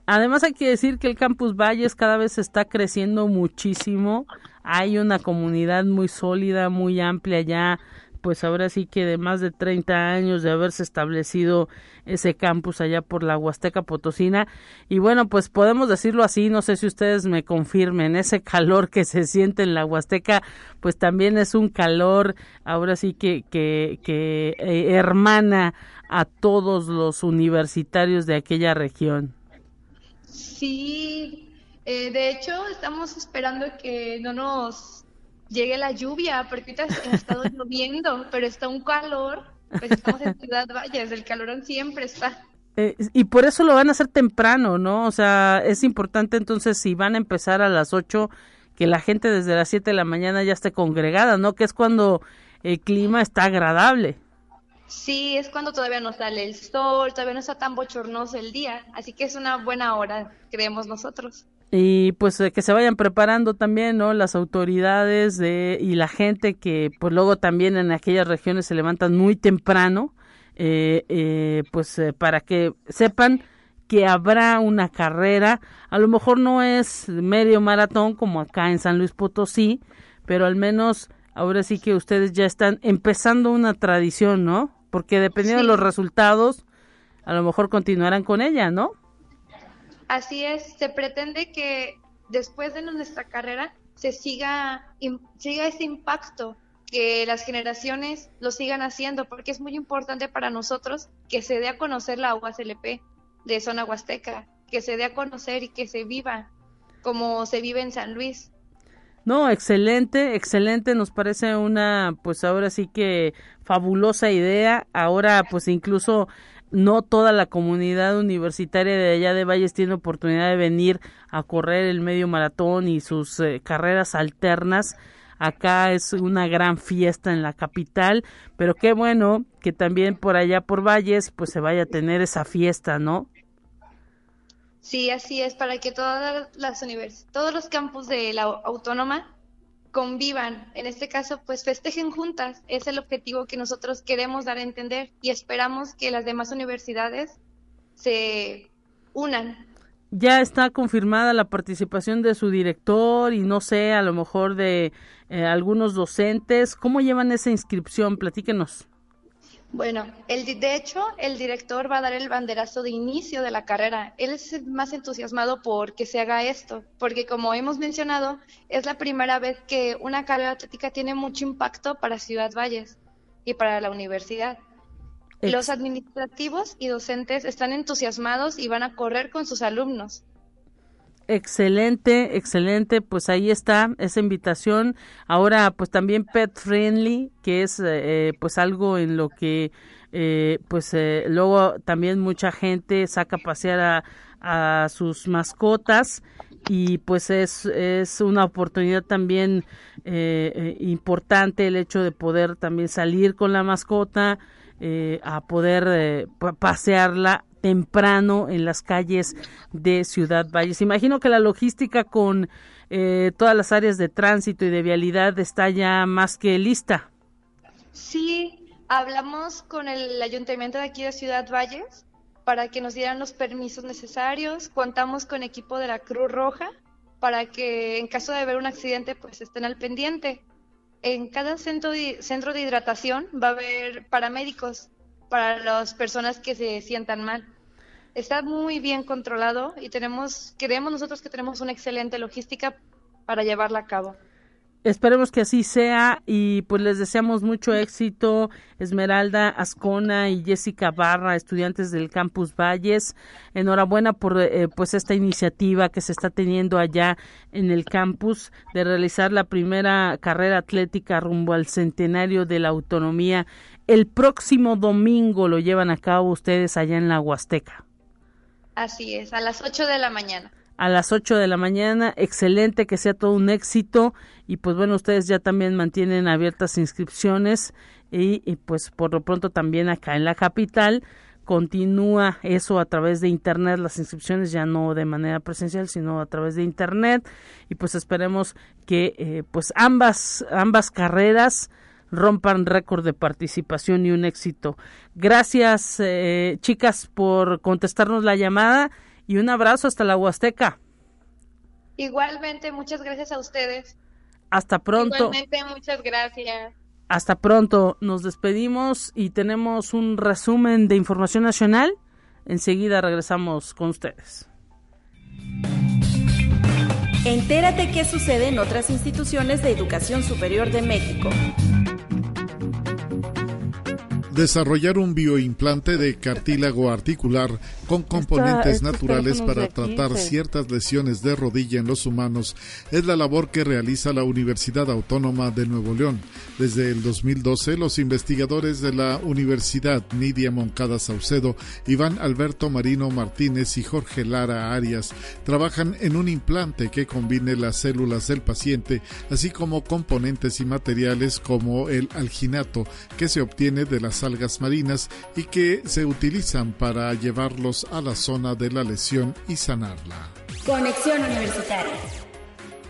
A: Además hay que decir que el Campus Valles cada vez está creciendo muchísimo. Hay una comunidad muy sólida, muy amplia ya pues ahora sí que de más de 30 años de haberse establecido ese campus allá por la Huasteca Potosina. Y bueno pues podemos decirlo así no sé si ustedes me confirmen ese calor que se siente en la Huasteca pues también es un calor ahora sí que que, que eh, hermana a todos los universitarios de aquella región.
G: Sí eh, de hecho estamos esperando que no nos llegue la lluvia, porque ahorita ha estado lloviendo, pero está un calor, pues estamos en Ciudad Valles, el calor siempre está.
A: Eh, y por eso lo van a hacer temprano, ¿no? O sea, es importante entonces si van a empezar a las 8, que la gente desde las 7 de la mañana ya esté congregada, ¿no? Que es cuando el clima está agradable.
G: Sí, es cuando todavía no sale el sol, todavía no está tan bochornoso el día, así que es una buena hora, creemos nosotros
A: y pues que se vayan preparando también no las autoridades de y la gente que pues luego también en aquellas regiones se levantan muy temprano eh, eh, pues eh, para que sepan que habrá una carrera. A lo mejor no es medio maratón como acá en San Luis Potosí pero al menos ahora sí que ustedes ya están empezando una tradición no porque dependiendo de los resultados a lo mejor continuarán con ella no
G: Así es, se pretende que después de nuestra carrera se siga, siga ese impacto, que las generaciones lo sigan haciendo, porque es muy importante para nosotros que se dé a conocer la UASLP de zona huasteca, que se dé a conocer y que se viva como se vive en San Luis.
A: No, excelente, excelente, nos parece una, pues ahora sí que fabulosa idea. Ahora, pues incluso no toda la comunidad universitaria de allá de Valles tiene oportunidad de venir a correr el medio maratón y sus eh, carreras alternas. Acá es una gran fiesta en la capital, pero qué bueno que también por allá por Valles pues se vaya a tener esa fiesta, ¿no?
G: Sí, así es, para que todas las universidades, todos los campus de la autónoma convivan, en este caso, pues festejen juntas. Es el objetivo que nosotros queremos dar a entender y esperamos que las demás universidades se unan.
A: Ya está confirmada la participación de su director y no sé, a lo mejor de eh, algunos docentes. ¿Cómo llevan esa inscripción? Platíquenos.
G: Bueno, el, de hecho, el director va a dar el banderazo de inicio de la carrera. Él es más entusiasmado por que se haga esto, porque como hemos mencionado, es la primera vez que una carrera atlética tiene mucho impacto para Ciudad Valles y para la universidad. Los administrativos y docentes están entusiasmados y van a correr con sus alumnos.
A: Excelente, excelente, pues ahí está esa invitación. Ahora, pues también pet friendly, que es eh, pues algo en lo que eh, pues eh, luego también mucha gente saca a pasear a, a, sus mascotas y pues es, es una oportunidad también importante el hecho de poder también salir con la mascota, a poder pasearla temprano en las calles de Ciudad Valles. Imagino que la logística con eh, todas las áreas de tránsito y de vialidad está ya más que lista.
G: Sí, hablamos con el ayuntamiento de aquí de Ciudad Valles para que nos dieran los permisos necesarios. Contamos con equipo de la Cruz Roja para que en caso de haber un accidente pues estén al pendiente. En cada centro de, centro de hidratación va a haber paramédicos para las personas que se sientan mal. Está muy bien controlado y tenemos, creemos nosotros que tenemos una excelente logística para llevarla a cabo.
A: Esperemos que así sea y pues les deseamos mucho éxito Esmeralda Ascona y Jessica Barra, estudiantes del Campus Valles. Enhorabuena por eh, pues esta iniciativa que se está teniendo allá en el campus de realizar la primera carrera atlética rumbo al centenario de la autonomía. El próximo domingo lo llevan a cabo ustedes allá en la Huasteca.
G: Así es, a las 8 de la mañana.
A: a las 8 de la mañana. Excelente, que sea todo un éxito. Y pues bueno, ustedes ya también mantienen abiertas inscripciones y, y pues por lo pronto también acá en la capital continúa eso a través de internet las inscripciones ya no de manera presencial sino a través de internet y pues esperemos que eh, pues ambas ambas carreras rompan récord de participación y un éxito. Gracias eh, chicas por contestarnos la llamada y un abrazo hasta la Huasteca.
G: Igualmente muchas gracias a ustedes.
A: Hasta pronto.
G: Igualmente muchas gracias.
A: Hasta pronto, nos despedimos y tenemos un resumen de información nacional. Enseguida regresamos con ustedes.
I: Entérate qué sucede en otras instituciones de educación superior de México
J: desarrollar un bioimplante de cartílago articular con componentes naturales para tratar ciertas lesiones de rodilla en los humanos es la labor que realiza la Universidad Autónoma de Nuevo León. Desde el 2012, los investigadores de la Universidad Nidia Moncada Saucedo, Iván Alberto Marino Martínez y Jorge Lara Arias trabajan en un implante que combine las células del paciente, así como componentes y materiales como el alginato que se obtiene de las algas marinas y que se utilizan para llevarlos a la zona de la lesión y sanarla.
I: Conexión Universitaria.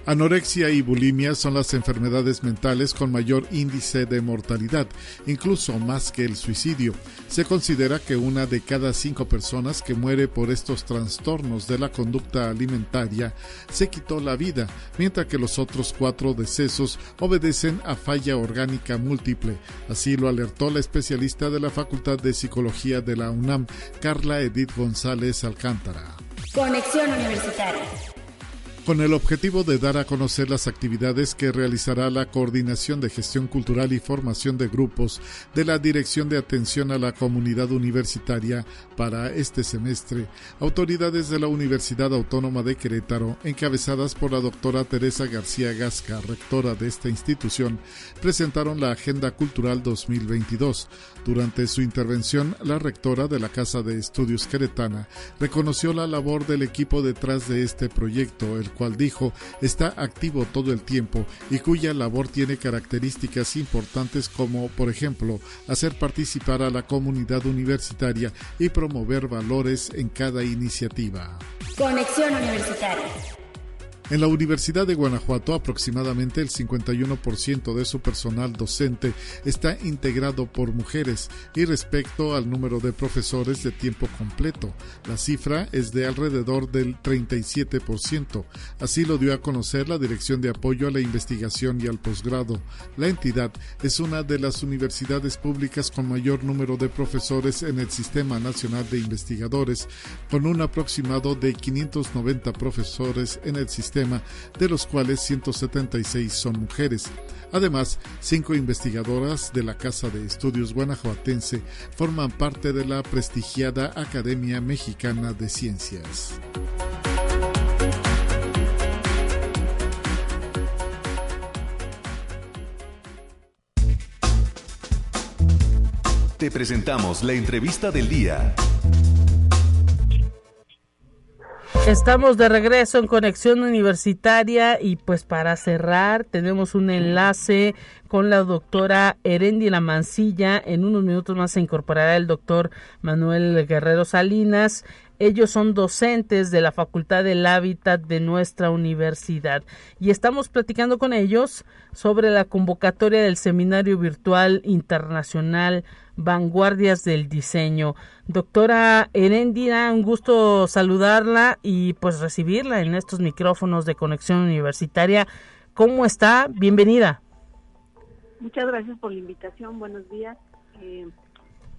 J: Anorexia y bulimia son las enfermedades mentales con mayor índice de mortalidad, incluso más que el suicidio. Se considera que una de cada cinco personas que muere por estos trastornos de la conducta alimentaria se quitó la vida, mientras que los otros cuatro decesos obedecen a falla orgánica múltiple. Así lo alertó la especialista de la Facultad de Psicología de la UNAM, Carla Edith González Alcántara.
I: Conexión Universitaria
J: con el objetivo de dar a conocer las actividades que realizará la Coordinación de Gestión Cultural y Formación de Grupos de la Dirección de Atención a la Comunidad Universitaria para este semestre, autoridades de la Universidad Autónoma de Querétaro, encabezadas por la doctora Teresa García Gasca, rectora de esta institución, presentaron la Agenda Cultural 2022. Durante su intervención, la rectora de la Casa de Estudios Queretana reconoció la labor del equipo detrás de este proyecto, el cual dijo está activo todo el tiempo y cuya labor tiene características importantes como, por ejemplo, hacer participar a la comunidad universitaria y promover valores en cada iniciativa.
I: Conexión Universitaria.
J: En la Universidad de Guanajuato, aproximadamente el 51% de su personal docente está integrado por mujeres y respecto al número de profesores de tiempo completo, la cifra es de alrededor del 37%. Así lo dio a conocer la Dirección de Apoyo a la Investigación y al Posgrado. La entidad es una de las universidades públicas con mayor número de profesores en el Sistema Nacional de Investigadores, con un aproximado de 590 profesores en el sistema de los cuales 176 son mujeres. Además, cinco investigadoras de la Casa de Estudios Guanajuatense forman parte de la prestigiada Academia Mexicana de Ciencias.
E: Te presentamos la entrevista del día.
A: Estamos de regreso en Conexión Universitaria y pues para cerrar tenemos un enlace con la doctora Erendila Mancilla. En unos minutos más se incorporará el doctor Manuel Guerrero Salinas. Ellos son docentes de la Facultad del Hábitat de nuestra universidad y estamos platicando con ellos sobre la convocatoria del Seminario Virtual Internacional Vanguardias del Diseño. Doctora Erendira, un gusto saludarla y pues recibirla en estos micrófonos de Conexión Universitaria. ¿Cómo está? Bienvenida.
K: Muchas gracias por la invitación. Buenos días. Eh,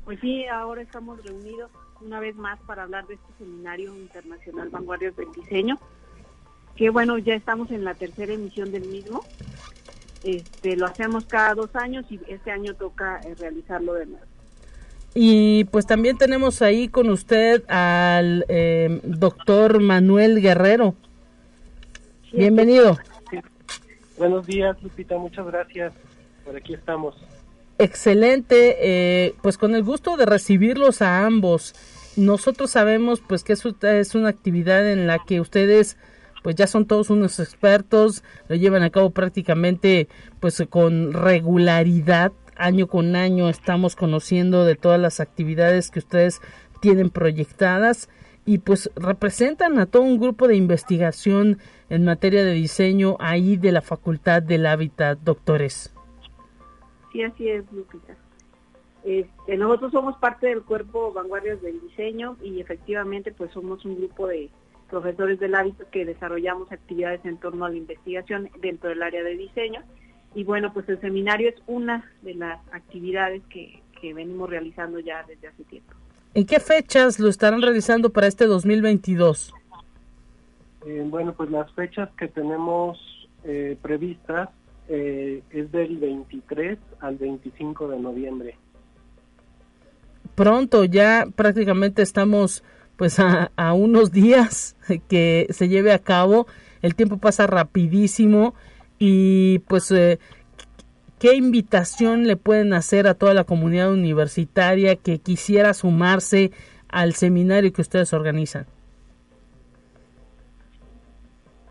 K: pues sí, ahora estamos reunidos una vez más para hablar de este seminario internacional Vanguardias del Diseño, que bueno, ya estamos en la tercera emisión del mismo. Este, lo hacemos cada dos años y este año toca eh, realizarlo de nuevo.
A: Y pues también tenemos ahí con usted al eh, doctor Manuel Guerrero. Bienvenido.
L: Buenos días, Lupita, muchas gracias. Por aquí estamos.
A: Excelente, eh, pues con el gusto de recibirlos a ambos. nosotros sabemos pues que eso es una actividad en la que ustedes pues ya son todos unos expertos, lo llevan a cabo prácticamente pues con regularidad, año con año estamos conociendo de todas las actividades que ustedes tienen proyectadas y pues representan a todo un grupo de investigación en materia de diseño ahí de la Facultad del Hábitat, doctores.
K: Sí, así es, Lupita. Este, nosotros somos parte del cuerpo Vanguardias del Diseño y efectivamente pues somos un grupo de profesores del hábito que desarrollamos actividades en torno a la investigación dentro del área de diseño. Y bueno, pues el seminario es una de las actividades que, que venimos realizando ya desde hace tiempo.
A: ¿En qué fechas lo estarán realizando para este 2022?
L: Eh, bueno, pues las fechas que tenemos eh, previstas eh, es del 23 al 25 de noviembre.
A: Pronto, ya prácticamente estamos pues a, a unos días que se lleve a cabo. El tiempo pasa rapidísimo y pues eh, ¿Qué invitación le pueden hacer a toda la comunidad universitaria que quisiera sumarse al seminario que ustedes organizan?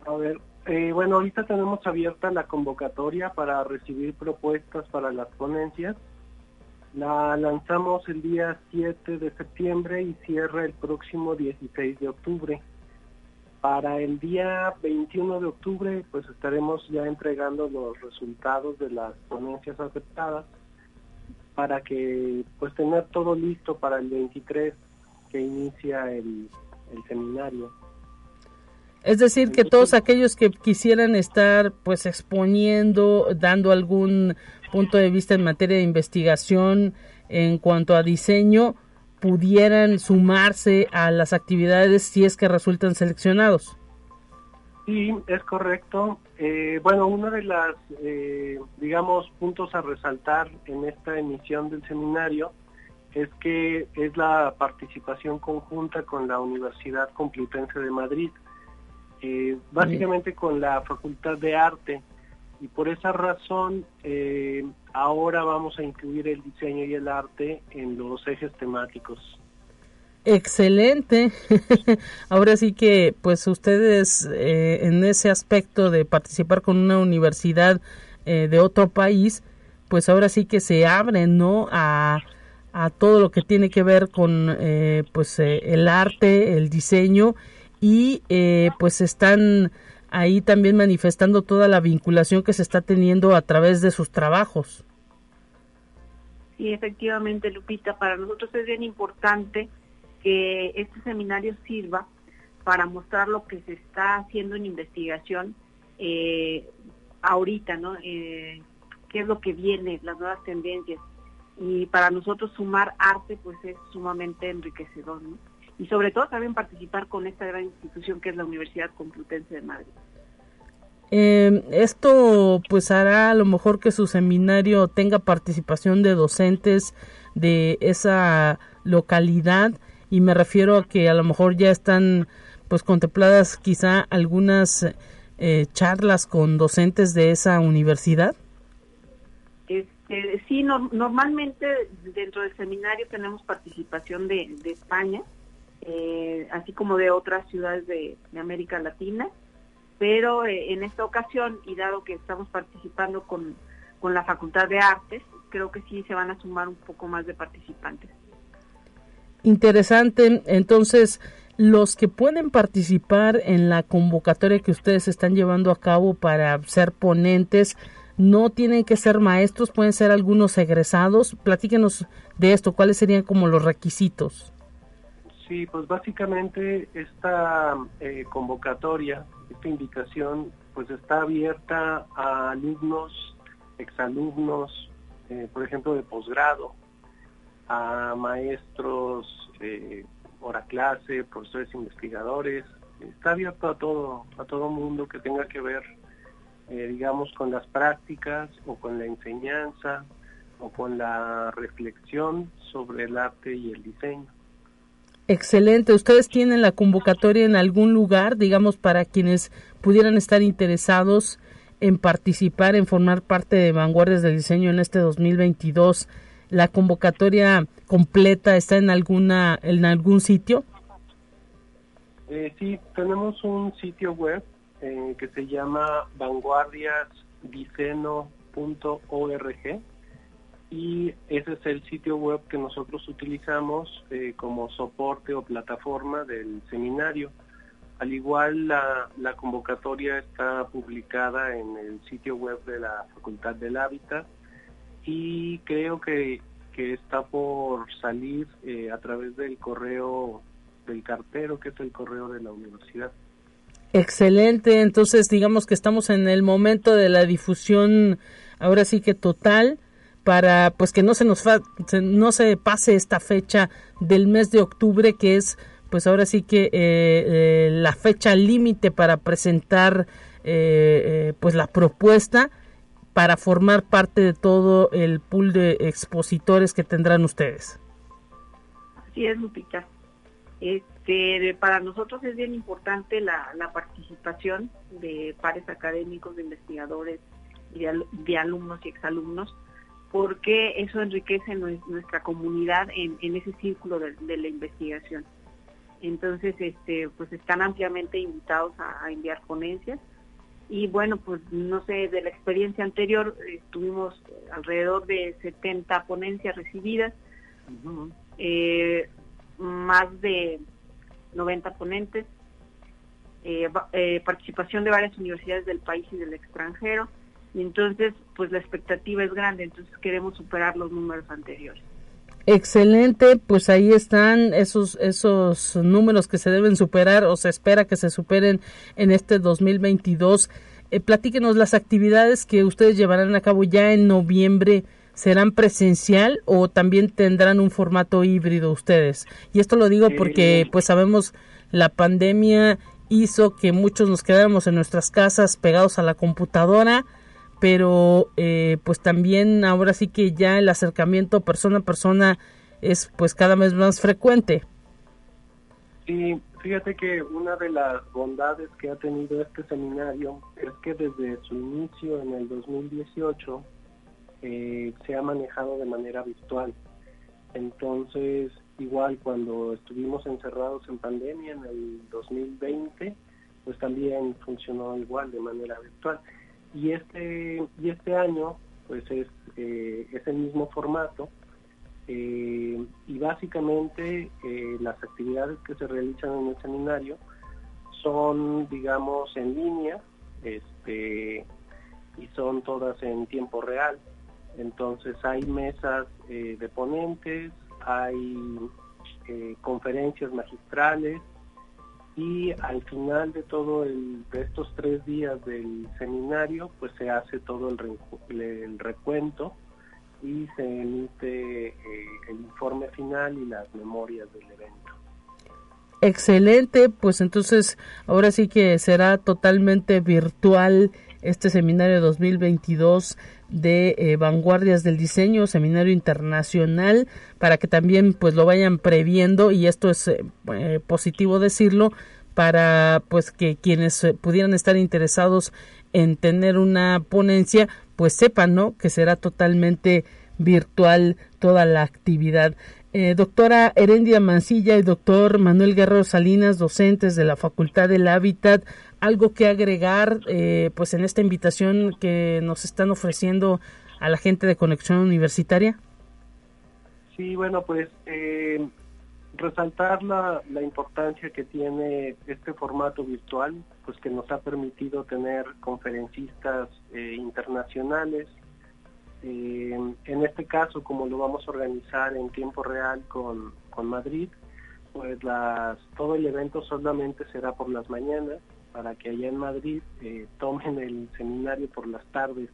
L: A ver, eh, bueno, ahorita tenemos abierta la convocatoria para recibir propuestas para las ponencias. La lanzamos el día 7 de septiembre y cierra el próximo 16 de octubre. Para el día 21 de octubre, pues estaremos ya entregando los resultados de las ponencias aceptadas para que pues tener todo listo para el 23 que inicia el, el seminario.
A: Es decir, que todos aquellos que quisieran estar pues exponiendo, dando algún punto de vista en materia de investigación en cuanto a diseño, pudieran sumarse a las actividades si es que resultan seleccionados.
L: Sí, es correcto. Eh, bueno, uno de los, eh, digamos, puntos a resaltar en esta emisión del seminario es que es la participación conjunta con la Universidad Complutense de Madrid, eh, básicamente con la Facultad de Arte. Y por esa razón, eh, ahora vamos a incluir el diseño y el arte en los ejes temáticos.
A: Excelente. ahora sí que, pues ustedes eh, en ese aspecto de participar con una universidad eh, de otro país, pues ahora sí que se abren, ¿no? A, a todo lo que tiene que ver con, pues, el arte, el diseño y, pues, están ahí también manifestando toda la vinculación que se está teniendo a través de sus trabajos.
K: Sí, efectivamente, Lupita, para nosotros es bien importante que este seminario sirva para mostrar lo que se está haciendo en investigación eh, ahorita, ¿no? Eh, qué es lo que viene, las nuevas tendencias. Y para nosotros sumar arte, pues es sumamente enriquecedor, y sobre todo también participar con esta gran institución que es la Universidad Complutense de Madrid.
A: Eh, esto pues hará a lo mejor que su seminario tenga participación de docentes de esa localidad y me refiero a que a lo mejor ya están pues contempladas quizá algunas eh, charlas con docentes de esa universidad.
K: Este, sí, normalmente dentro del seminario tenemos participación de, España, eh, así como de otras ciudades de, América Latina, pero eh, en esta ocasión, y dado que estamos participando con, con la Facultad de Artes, creo que sí se van a sumar un poco más de participantes.
A: Interesante, entonces los que pueden participar en la convocatoria que ustedes están llevando a cabo para ser ponentes, no tienen que ser maestros, pueden ser algunos egresados. Platíquenos de esto, cuáles serían como los requisitos.
L: Sí, pues básicamente esta eh, convocatoria, esta invitación, pues está abierta a alumnos, exalumnos, eh, por ejemplo, de posgrado, a maestros, eh, hora clase, profesores investigadores. Está abierto a todo, a todo mundo que tenga que ver, eh, digamos, con las prácticas o con la enseñanza o con la reflexión sobre el arte y el diseño.
A: Excelente. ¿Ustedes tienen la convocatoria en algún lugar, digamos, para quienes pudieran estar interesados en participar, en formar parte de Vanguardias del Diseño en este 2022? la convocatoria completa está en alguna en algún sitio?
L: Eh, sí, tenemos un sitio web eh, que se llama vanguardiasdiceno.org y ese es el sitio web que nosotros utilizamos eh, como soporte o plataforma del seminario. Al igual la, la, convocatoria está publicada en el sitio web de la Facultad del Hábitat y creo que, que está por salir eh, a través del correo del cartero, que es el correo de la universidad.
A: Excelente, entonces digamos que estamos en el momento de la difusión ahora sí que total para pues que no se nos no se pase esta fecha del mes de octubre que es pues ahora sí que eh, eh, la fecha límite para presentar eh, pues la propuesta para formar parte de todo el pool de expositores que tendrán ustedes.
K: Así es, Lupita. Este, para nosotros es bien importante la, participación de pares académicos, de investigadores, de, de alumnos y exalumnos, porque eso enriquece nuestra comunidad en, ese círculo de, la investigación. Entonces, este, pues están ampliamente invitados a, enviar ponencias. Y bueno, pues no sé, de la experiencia anterior eh, tuvimos alrededor de 70 ponencias recibidas, eh, más de 90 ponentes, eh, participación de varias universidades del país y del extranjero, y entonces pues la expectativa es grande, entonces queremos superar los números anteriores.
A: Excelente, pues ahí están esos esos números que se deben superar o se espera que se superen en este 2022. Eh, platíquenos las actividades que ustedes llevarán a cabo ya en noviembre. ¿Serán presencial o también tendrán un formato híbrido ustedes? Y esto lo digo porque pues sabemos la pandemia hizo que muchos nos quedáramos en nuestras casas pegados a la computadora pero eh, pues también ahora sí que ya el acercamiento persona a persona es pues cada vez más frecuente.
L: Sí, fíjate que una de las bondades que ha tenido este seminario es que desde su inicio en el 2018 eh, se ha manejado de manera virtual. Entonces, igual cuando estuvimos encerrados en pandemia en el 2020, pues también funcionó igual de manera virtual y este y este año pues es, eh, es el mismo formato eh, y básicamente eh, las actividades que se realizan en el seminario son digamos en línea este y son todas en tiempo real entonces hay mesas de ponentes hay conferencias magistrales y al final de todo el, de estos tres días del seminario pues se hace todo el, el recuento y se emite eh, el informe final y las memorias del evento.
A: Excelente, pues entonces ahora sí que será totalmente virtual este seminario 2022 de eh, vanguardias del diseño, seminario internacional, para que también pues lo vayan previendo y esto es eh, eh, positivo decirlo para pues que quienes pudieran estar interesados en tener una ponencia pues sepan no que será totalmente virtual toda la actividad doctora Herendia Mancilla y doctor Manuel Guerrero Salinas, docentes de la Facultad del Hábitat, algo que agregar eh, pues en esta invitación que nos están ofreciendo a la gente de Conexión Universitaria?
L: Sí, bueno, pues eh, resaltar la, la, importancia que tiene este formato virtual, pues que nos ha permitido tener conferencistas eh, en este caso, como lo vamos a organizar en tiempo real con, con Madrid, pues las, todo el evento solamente será por las mañanas para que allá en Madrid eh, tomen el seminario por las tardes.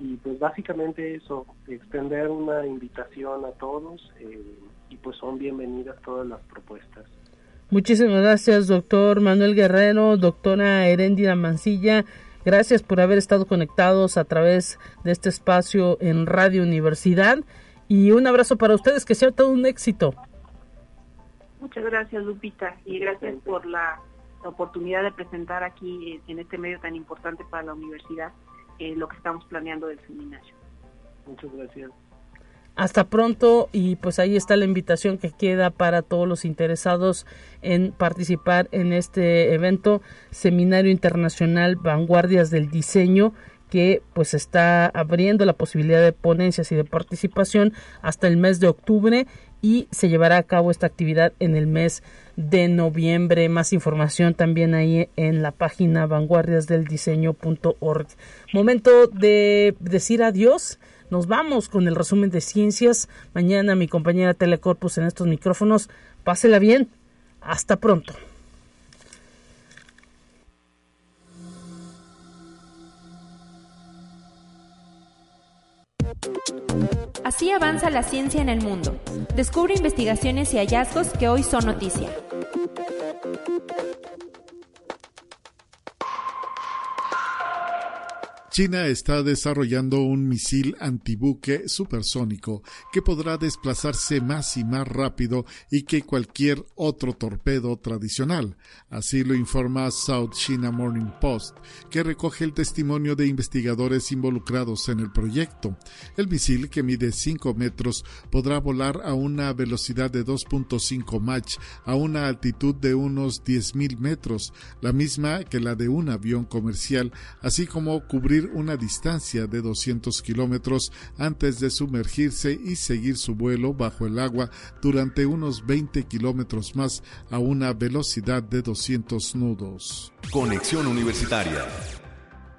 L: Y pues básicamente eso, extender una invitación a todos eh, y pues son bienvenidas todas las propuestas.
A: Muchísimas gracias, doctor Manuel Guerrero, doctora Herendira Mancilla. Gracias por haber estado conectados a través de este espacio en Radio Universidad. Y un abrazo para ustedes, que sea todo un éxito.
K: Muchas gracias, Lupita, y gracias por la oportunidad de presentar aquí en este medio tan importante para la universidad eh, lo que estamos planeando del seminario.
L: Muchas gracias.
A: Hasta pronto y pues ahí está la invitación que queda para todos los interesados en participar en este evento, Seminario Internacional Vanguardias del Diseño que pues está abriendo la posibilidad de ponencias y de participación hasta el mes de octubre y se llevará a cabo esta actividad en el mes de noviembre. Más información también ahí en la página vanguardiasdeldiseño.org. Momento de decir adiós. Nos vamos con el resumen de ciencias. Mañana mi compañera Telecorpus en estos micrófonos. Pásela bien. Hasta pronto.
B: Así avanza la ciencia en el mundo. Descubre investigaciones y hallazgos que hoy son noticia.
J: China está desarrollando un misil antibuque supersónico que podrá desplazarse más y más rápido y que cualquier otro torpedo tradicional. Así lo informa South China Morning Post, que recoge el testimonio de investigadores involucrados en el proyecto. El misil, que mide 5 metros, podrá volar a una velocidad de 2.5 Mach a una altitud de unos 10.000 metros, la misma que la de un avión comercial, así como cubrir una distancia de 200 kilómetros antes de sumergirse y seguir su vuelo bajo el agua durante unos 20 kilómetros más a una velocidad de 200 nudos.
E: Conexión Universitaria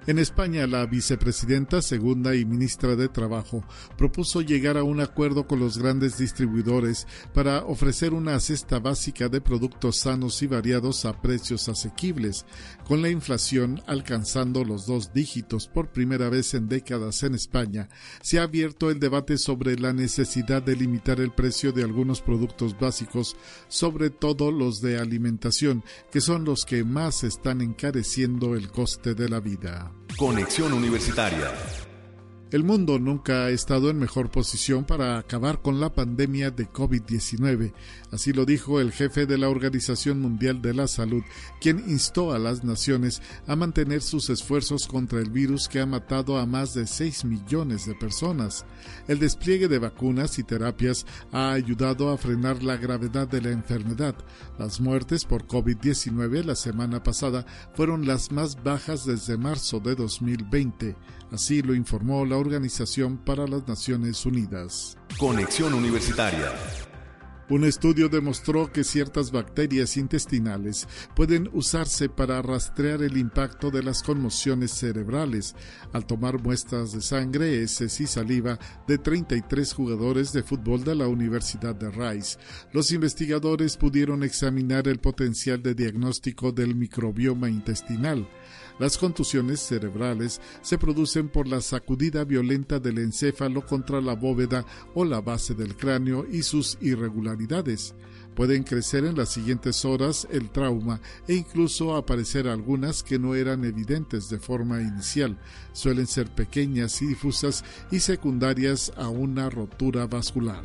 J: en España, la vicepresidenta segunda y ministra de Trabajo propuso llegar a un acuerdo con los grandes distribuidores para ofrecer una cesta básica de productos sanos y variados a precios asequibles. Con la inflación alcanzando los dos dígitos por primera vez en décadas en España, se ha abierto el debate sobre la necesidad de limitar el precio de algunos productos básicos, sobre todo los de alimentación, que son los que más están encareciendo el coste de la vida.
E: Conexión Universitaria.
J: El mundo nunca ha estado en mejor posición para acabar con la pandemia de COVID-19. Así lo dijo el jefe de la Organización Mundial de la Salud, quien instó a las naciones a mantener sus esfuerzos contra el virus que ha matado a más de 6 millones de personas. El despliegue de vacunas y terapias ha ayudado a frenar la gravedad de la enfermedad. Las muertes por COVID-19 la semana pasada fueron las más bajas desde marzo de 2020. Así lo informó la Organización para las Naciones Unidas.
E: Conexión Universitaria.
J: Un estudio demostró que ciertas bacterias intestinales pueden usarse para rastrear el impacto de las conmociones cerebrales. Al tomar muestras de sangre, heces y saliva de 33 jugadores de fútbol de la Universidad de Rice, los investigadores pudieron examinar el potencial de diagnóstico del microbioma intestinal. Las contusiones cerebrales se producen por la sacudida violenta del encéfalo contra la bóveda o la base del cráneo y sus irregularidades. Pueden crecer en las siguientes horas el trauma e incluso aparecer algunas que no eran evidentes de forma inicial. Suelen ser pequeñas y difusas y secundarias a una rotura vascular.